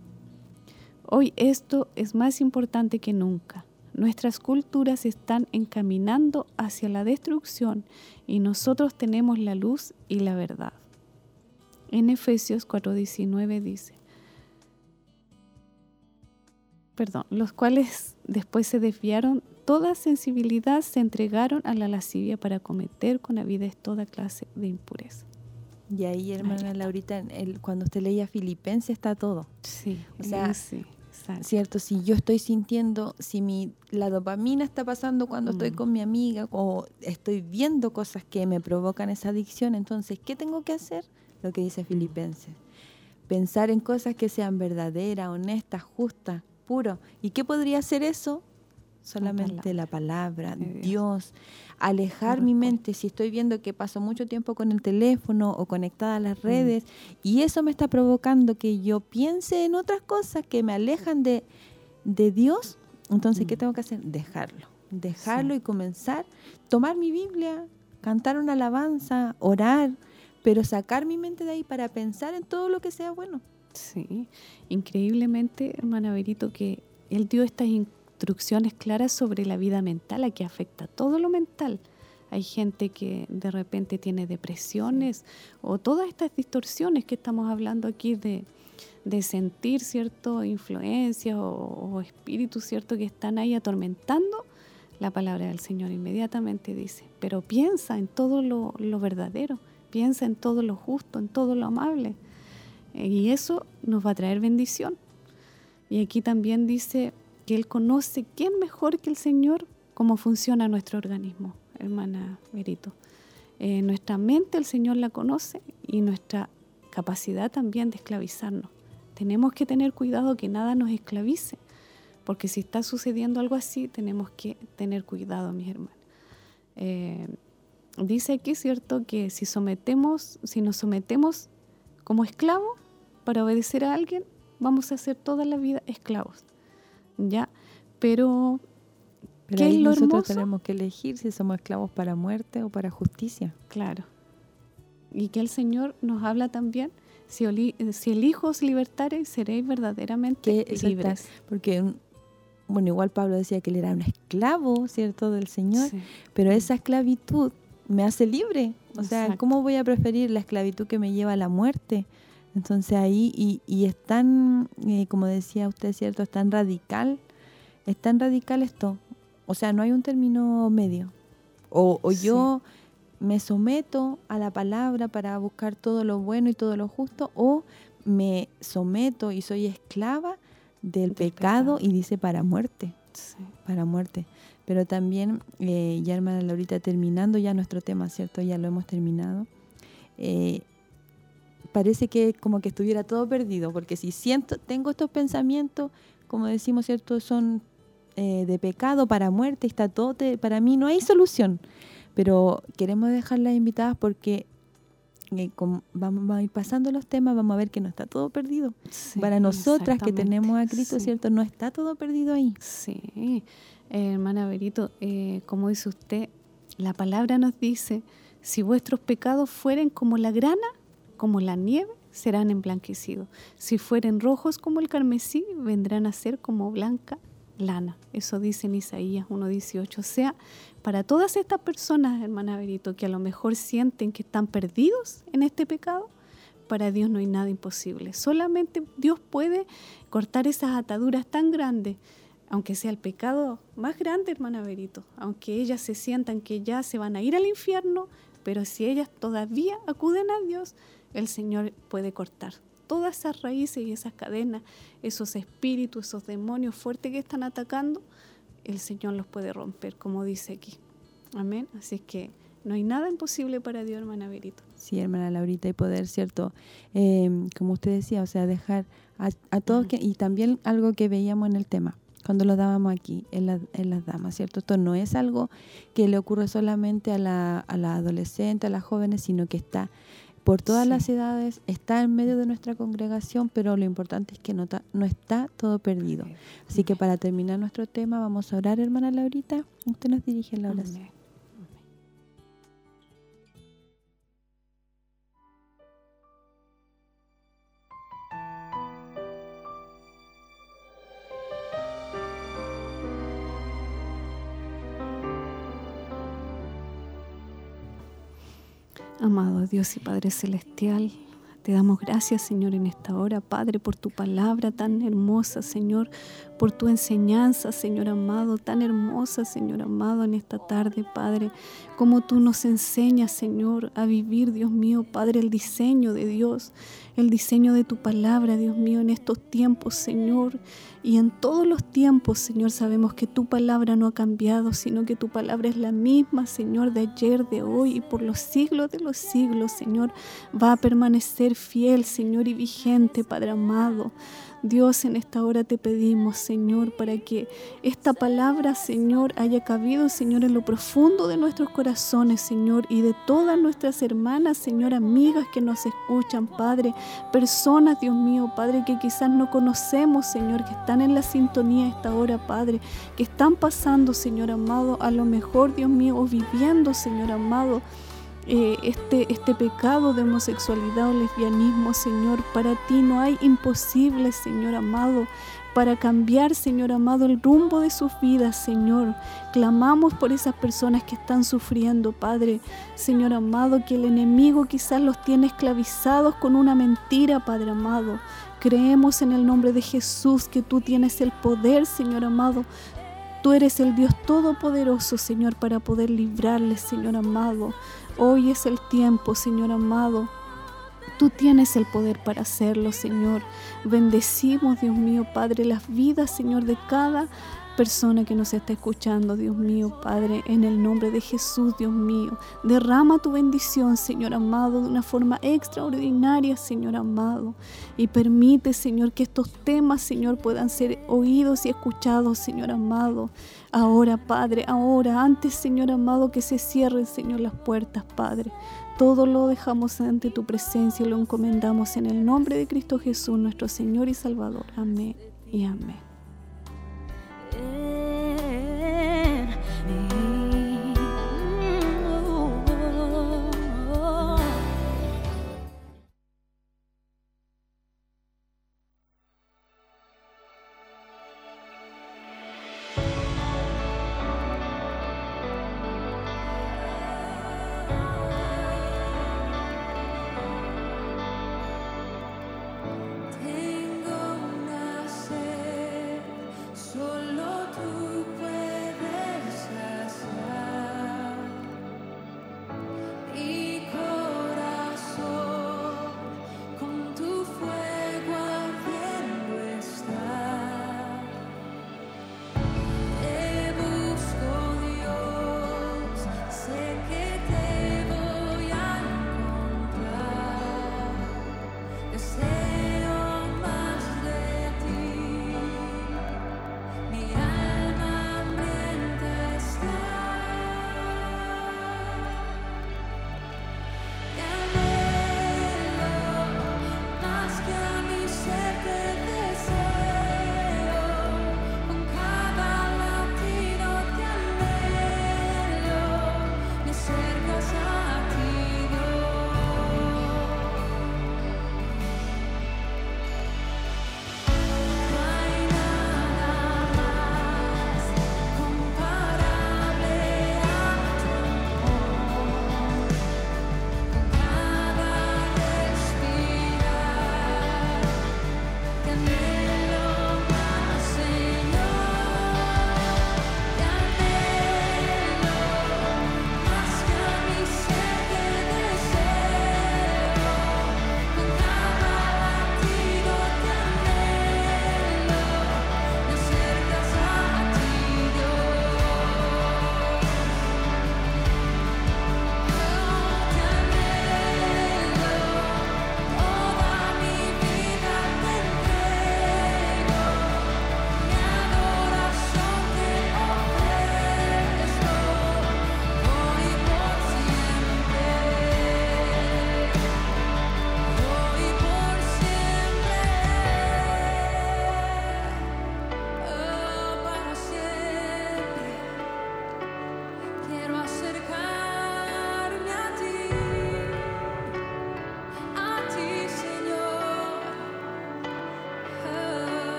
Hoy esto es más importante que nunca. Nuestras culturas están encaminando hacia la destrucción y nosotros tenemos la luz y la verdad. En Efesios 4:19 dice, perdón, los cuales después se desviaron, toda sensibilidad se entregaron a la lascivia para cometer con avidez toda clase de impureza. Y ahí, hermana Laurita, el, cuando usted leía Filipenses está todo. Sí, o sea, sí, cierto, si yo estoy sintiendo, si mi la dopamina está pasando cuando estoy mm. con mi amiga o estoy viendo cosas que me provocan esa adicción, entonces, ¿qué tengo que hacer? Lo que dice Filipenses. Pensar en cosas que sean verdaderas, honestas, justas, puro. ¿Y qué podría ser eso? Solamente la palabra, Dios. Alejar mi mente si estoy viendo que paso mucho tiempo con el teléfono o conectada a las mm. redes y eso me está provocando que yo piense en otras cosas que me alejan de, Dios, entonces, ¿qué mm. tengo que hacer? Dejarlo. Dejarlo y comenzar, tomar mi Biblia, cantar una alabanza, orar, pero sacar mi mente de ahí para pensar en todo lo que sea bueno. Sí, increíblemente, hermana Berito, que él dio estas instrucciones claras sobre la vida mental, a que afecta todo lo mental. Hay gente que de repente tiene depresiones o todas estas distorsiones que estamos hablando aquí de, de sentir cierto influencias o, espíritus cierto que están ahí atormentando, la palabra del Señor inmediatamente dice, pero piensa en todo lo, lo verdadero, piensa en todo lo justo, en todo lo amable. Y eso nos va a traer bendición. Y aquí también dice que Él conoce quién mejor que el Señor cómo funciona nuestro organismo, hermana Merito. Eh, nuestra mente el Señor la conoce y nuestra capacidad también de esclavizarnos. Tenemos que tener cuidado que nada nos esclavice, porque si está sucediendo algo así, tenemos que tener cuidado, mis hermanos. Eh, dice aquí, ¿cierto?, que si sometemos, si nos sometemos como esclavos para obedecer a alguien, vamos a ser toda la vida esclavos. ¿Ya? Pero pero ahí nosotros tenemos que elegir si somos esclavos para muerte o para justicia. Claro. Y que el Señor nos habla también, si, si el Hijo os libertare, seréis verdaderamente libres. Porque, bueno, igual Pablo decía que él era un esclavo, ¿cierto?, del Señor, pero esa esclavitud me hace libre. O sea, ¿cómo voy a preferir la esclavitud que me lleva a la muerte? Entonces ahí, y, y es tan, eh, como decía usted, ¿cierto?, es tan radical, es tan radical esto, o sea, no hay un término medio. O, yo me someto a la palabra para buscar todo lo bueno y todo lo justo, o me someto y soy esclava del, pecado, y dice para muerte. Para muerte. Pero también, eh, ya hermana Laurita, terminando ya nuestro tema, ¿cierto? Ya lo hemos terminado. Eh, parece que como que estuviera todo perdido, porque si siento, tengo estos pensamientos, como decimos, ¿cierto? Son eh, de pecado para muerte, está todo, para mí no hay solución. Pero queremos dejarlas invitadas porque eh, vamos a ir pasando los temas, vamos a ver que no está todo perdido. para nosotras que tenemos a Cristo, ¿cierto? No está todo perdido ahí. Sí, eh, hermana Berito, como dice usted, la palabra nos dice, si vuestros pecados fueren como la grana, como la nieve, serán emblanquecidos. Si fueren rojos como el carmesí, vendrán a ser como blanca lana. Eso dice en Isaías 1.18. O sea, para todas estas personas, hermana Berito, que a lo mejor sienten que están perdidos en este pecado, para Dios no hay nada imposible. Solamente Dios puede cortar esas ataduras tan grandes, aunque sea el pecado más grande, hermana Berito, aunque ellas se sientan que ya se van a ir al infierno, pero si ellas todavía acuden a Dios, el Señor puede cortar todas esas raíces y esas cadenas, esos espíritus, esos demonios fuertes que están atacando, el Señor los puede romper, como dice aquí. Amén. Así es que no hay nada imposible para Dios, hermana Verito. Sí, hermana Laurita, y poder, ¿cierto? Em, como usted decía, o sea, dejar a, todos, que, y también algo que veíamos en el tema, cuando lo dábamos aquí, en, en, las damas, ¿cierto? Esto no es algo que le ocurre solamente a la, a la adolescente, a las jóvenes, sino que está por todas las edades, está en medio de nuestra congregación, pero lo importante es que no, no está todo perdido. Así que para terminar nuestro tema, vamos a orar, hermana Laurita. Usted nos dirige la oración. Amado Dios y Padre Celestial, te damos gracias, Señor, en esta hora, Padre, por tu palabra tan hermosa, Señor, por tu enseñanza, Señor amado, tan hermosa, Señor amado, en esta tarde, Padre, como tú nos enseñas, Señor, a vivir, Dios mío, Padre, el diseño de Dios, el diseño de tu palabra, Dios mío, en estos tiempos, Señor. Y en todos los tiempos, Señor, sabemos que tu palabra no ha cambiado, sino que tu palabra es la misma, Señor, de ayer, de hoy y por los siglos de los siglos, Señor. Va a permanecer fiel, Señor, y vigente, Padre amado. Dios, en esta hora te pedimos, Señor, para que esta palabra, Señor, haya cabido, Señor, en lo profundo de nuestros corazones, Señor, y de todas nuestras hermanas, Señor, amigas que nos escuchan, Padre, personas, Dios mío, Padre, que quizás no conocemos, Señor, que están en la sintonía esta hora, Padre, que están pasando, Señor amado, a lo mejor, Dios mío, o viviendo, Señor amado, eh, este, este pecado de homosexualidad o lesbianismo, Señor. Para ti no hay imposible, Señor amado para cambiar, Señor amado, el rumbo de sus vidas, Señor. Clamamos por esas personas que están sufriendo, Padre. Señor amado, que el enemigo quizás los tiene esclavizados con una mentira, Padre amado. Creemos en el nombre de Jesús que tú tienes el poder, Señor amado. Tú eres el Dios todopoderoso, Señor, para poder librarles, Señor amado. Hoy es el tiempo, Señor amado Tú tienes el poder para hacerlo, Señor. Bendecimos, Dios mío, Padre, las vidas, Señor, de cada persona que nos está escuchando, Dios mío, Padre, en el nombre de Jesús, Dios mío. Derrama tu bendición, Señor amado, de una forma extraordinaria, Señor amado. Y permite, Señor, que estos temas, Señor, puedan ser oídos y escuchados, Señor amado. Ahora, Padre, ahora, antes, Señor amado, que se cierren, Señor, las puertas, Padre. Todo lo dejamos ante tu presencia y lo encomendamos en el nombre de Cristo Jesús, nuestro Señor y Salvador. Amén y amén. Tengo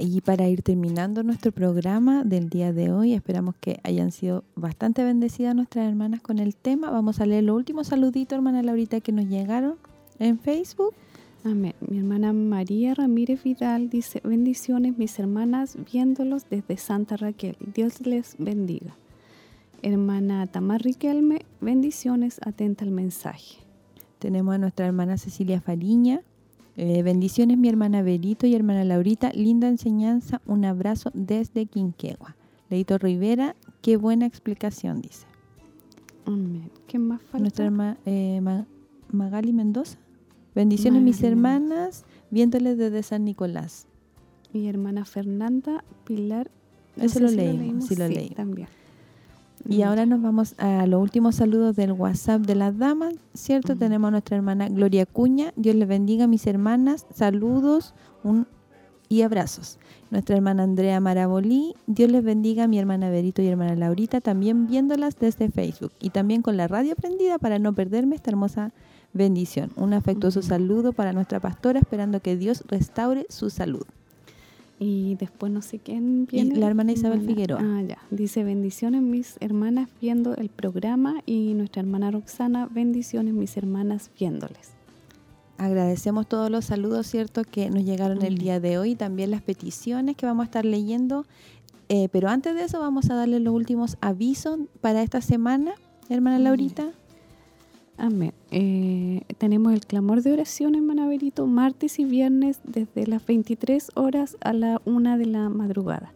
y para ir terminando nuestro programa del día de hoy, esperamos que hayan sido bastante bendecidas nuestras hermanas con el tema. Vamos a leer los últimos saluditos, hermana Laurita, que nos llegaron en Facebook. Amén. Mi hermana María Ramírez Vidal dice, bendiciones mis hermanas viéndolos desde Santa Raquel. Dios les bendiga. Hermana Tamar Riquelme, bendiciones, atenta al mensaje. Tenemos a nuestra hermana Cecilia Fariña, eh, bendiciones mi hermana Berito y hermana Laurita, linda enseñanza, un abrazo desde Quinquegua. Leito Rivera, qué buena explicación, dice. ¿Qué más falta? Nuestra hermana eh, Magali Mendoza. Bendiciones mis hermanas, viéndoles desde San Nicolás. Mi hermana Fernanda Pilar. Eso lo, leímos, sí lo leí. También. Y ahora nos vamos a los últimos saludos del WhatsApp de las damas, ¿cierto? Tenemos a nuestra hermana Gloria Cuña. Dios les bendiga, mis hermanas. Saludos y abrazos. Nuestra hermana Andrea Marabolí. Dios les bendiga, mi hermana Berito y hermana Laurita, también viéndolas desde Facebook. Y también con la radio prendida para no perderme esta hermosa bendición. Un afectuoso saludo para nuestra pastora, esperando que Dios restaure su salud. Y después no sé quién viene. la hermana Isabel Figueroa. Ah, ya. Dice, bendiciones mis hermanas viendo el programa y nuestra hermana Roxana, bendiciones mis hermanas viéndoles. Agradecemos todos los saludos, ¿cierto?, que nos llegaron el día de hoy, también las peticiones que vamos a estar leyendo. Eh, pero antes de eso vamos a darle los últimos avisos para esta semana, hermana Laurita. Amén. Eh, tenemos el clamor de oración en Manaverito martes y viernes desde las 23 horas a la 1 de la madrugada.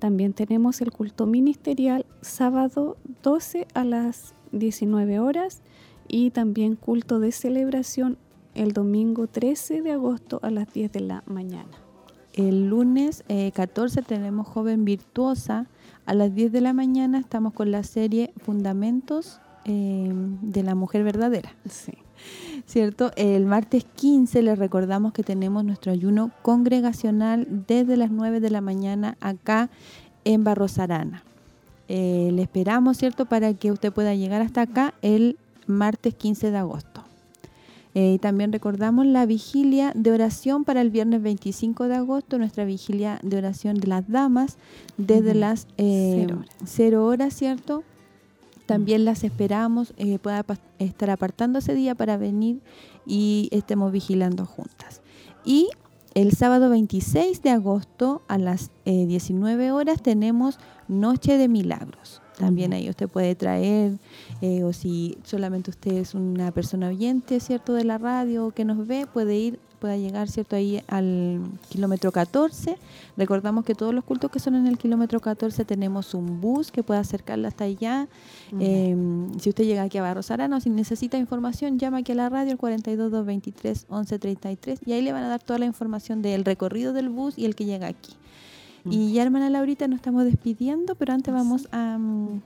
También tenemos el culto ministerial sábado 12 a las 19 horas y también culto de celebración el domingo 13 de agosto a las 10 de la mañana. El lunes 14 eh, tenemos Joven Virtuosa. A las 10 de la mañana estamos con la serie Fundamentos Em, de la mujer verdadera. Sí. ¿Cierto? El martes 15 les recordamos que tenemos nuestro ayuno congregacional desde las 9 de la mañana acá en Barros Arana. Eh, le esperamos, ¿cierto? Para que usted pueda llegar hasta acá el martes 15 de agosto. Eh, y también recordamos la vigilia de oración para el viernes 25 de agosto, nuestra vigilia de oración de las damas, desde las 0 eh, horas. horas, ¿cierto? También las esperamos, eh, pueda estar apartando ese día para venir y estemos vigilando juntas. Y el sábado 26 de agosto a las 19 eh, horas tenemos Noche de Milagros. También ahí usted puede traer, eh, o si solamente usted es una persona oyente, ¿cierto?, de la radio que nos ve, puede ir pueda llegar cierto ahí al kilómetro 14. Recordamos que todos los cultos que son en el kilómetro 14 tenemos un bus que puede acercarla hasta allá. Em, si usted llega aquí a Barros Arana o si necesita información, llama aquí a la radio al 42 223 1133 y ahí le van a dar toda la información del recorrido del bus y el que llega aquí. Y ya hermana Laurita nos estamos despidiendo, pero antes vamos a... Mm,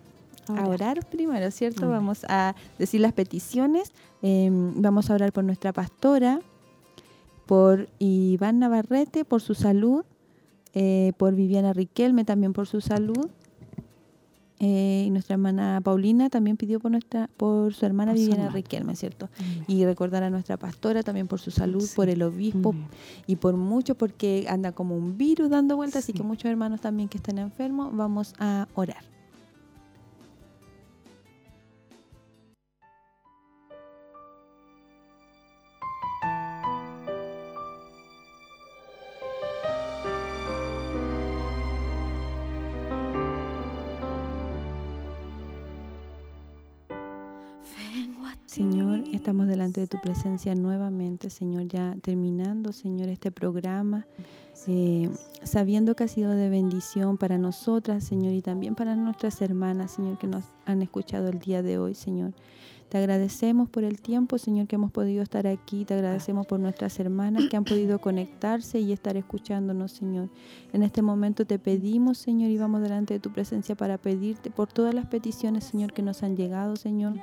a orar primero, ¿cierto? Vamos a decir las peticiones. Em, vamos a orar por nuestra pastora, por Iván Navarrete por su salud, eh, por Viviana Riquelme también por su salud, eh, y nuestra hermana Paulina también pidió por nuestra por su hermana Viviana Riquelme, ¿cierto? Y recordar a nuestra pastora también por su salud, por el obispo y por mucho porque anda como un virus dando vueltas, así que muchos hermanos también que están enfermos, vamos a orar. Señor, estamos delante de tu presencia nuevamente, Señor, ya terminando, Señor, este programa, eh, sabiendo que ha sido de bendición para nosotras, Señor, y también para nuestras hermanas, Señor, que nos han escuchado el día de hoy, Señor. Te agradecemos por el tiempo, Señor, que hemos podido estar aquí. Te agradecemos por nuestras hermanas que han podido conectarse y estar escuchándonos, Señor. En este momento te pedimos, Señor, y vamos delante de tu presencia para pedirte por todas las peticiones, Señor, que nos han llegado, Señor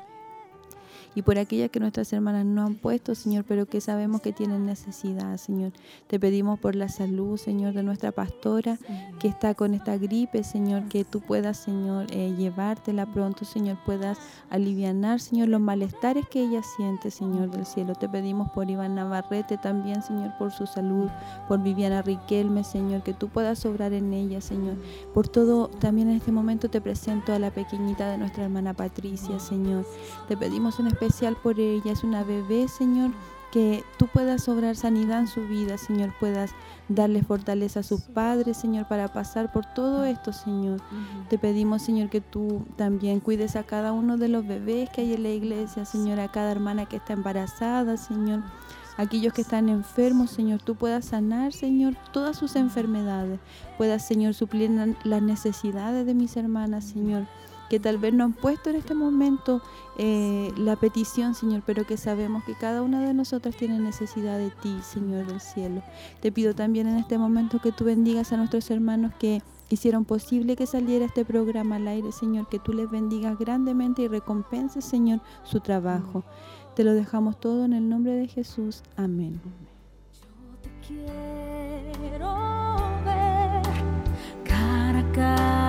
y por aquellas que nuestras hermanas no han puesto, Señor, pero que sabemos que tienen necesidad, Señor. Te pedimos por la salud, Señor, de nuestra pastora que está con esta gripe, Señor, que tú puedas, Señor, eh, llevártela pronto, Señor, puedas alivianar, Señor, los malestares que ella siente, Señor del cielo. Te pedimos por Iván Navarrete también, Señor, por su salud, por Viviana Riquelme, Señor, que tú puedas obrar en ella, Señor. Por todo, también en este momento te presento a la pequeñita de nuestra hermana Patricia, Señor. Te pedimos en especial por ella. Es una bebé, Señor, que tú puedas obrar sanidad en su vida, Señor, puedas darle fortaleza a sus padres, Señor, para pasar por todo esto, Señor. Te pedimos, Señor, que tú también cuides a cada uno de los bebés que hay en la iglesia, Señor, a cada hermana que está embarazada, Señor. Aquellos que están enfermos, Señor, tú puedas sanar, Señor, todas sus enfermedades. Puedas, Señor, suplir las necesidades de mis hermanas, Señor que tal vez no han puesto en este momento eh, la petición, Señor, pero que sabemos que cada una de nosotras tiene necesidad de ti, Señor del cielo. Te pido también en este momento que tú bendigas a nuestros hermanos que hicieron posible que saliera este programa al aire, Señor, que tú les bendigas grandemente y recompenses, Señor, su trabajo. Te lo dejamos todo en el nombre de Jesús. Amén. Yo te quiero ver cara a cara.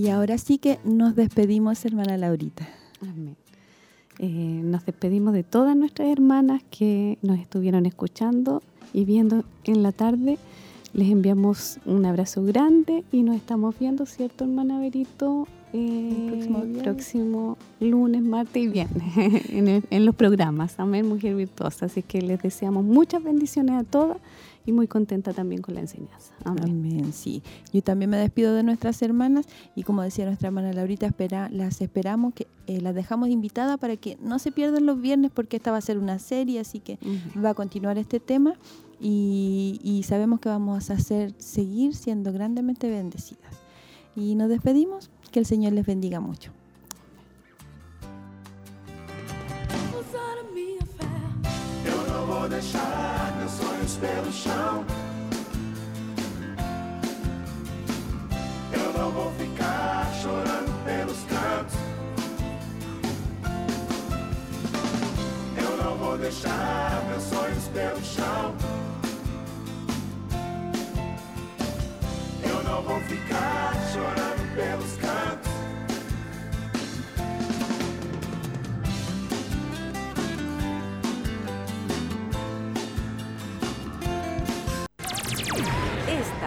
Y ahora sí que nos despedimos, hermana Laurita. Amén. Eh, nos despedimos de todas nuestras hermanas que nos estuvieron escuchando y viendo en la tarde. Les enviamos un abrazo grande y nos estamos viendo, ¿cierto, hermana Berito? Eh, próximo, lunes, martes y viernes en, en, los programas. Amén, Mujer Virtuosa. Así que les deseamos muchas bendiciones a todas y muy contenta también con la enseñanza. Amén. sí. Yo también me despido de nuestras hermanas y como decía nuestra hermana Laurita, espera, las esperamos, que eh, las dejamos invitadas para que no se pierdan los viernes porque esta va a ser una serie, así que va a continuar este tema y, y sabemos que vamos a hacer, seguir siendo grandemente bendecidas. Y nos despedimos, que el Señor les bendiga mucho. deixar pelo chão. Eu não vou ficar chorando pelos cantos. Eu não vou deixar meus sonhos pelo chão. Eu não vou ficar chorando pelos cantos.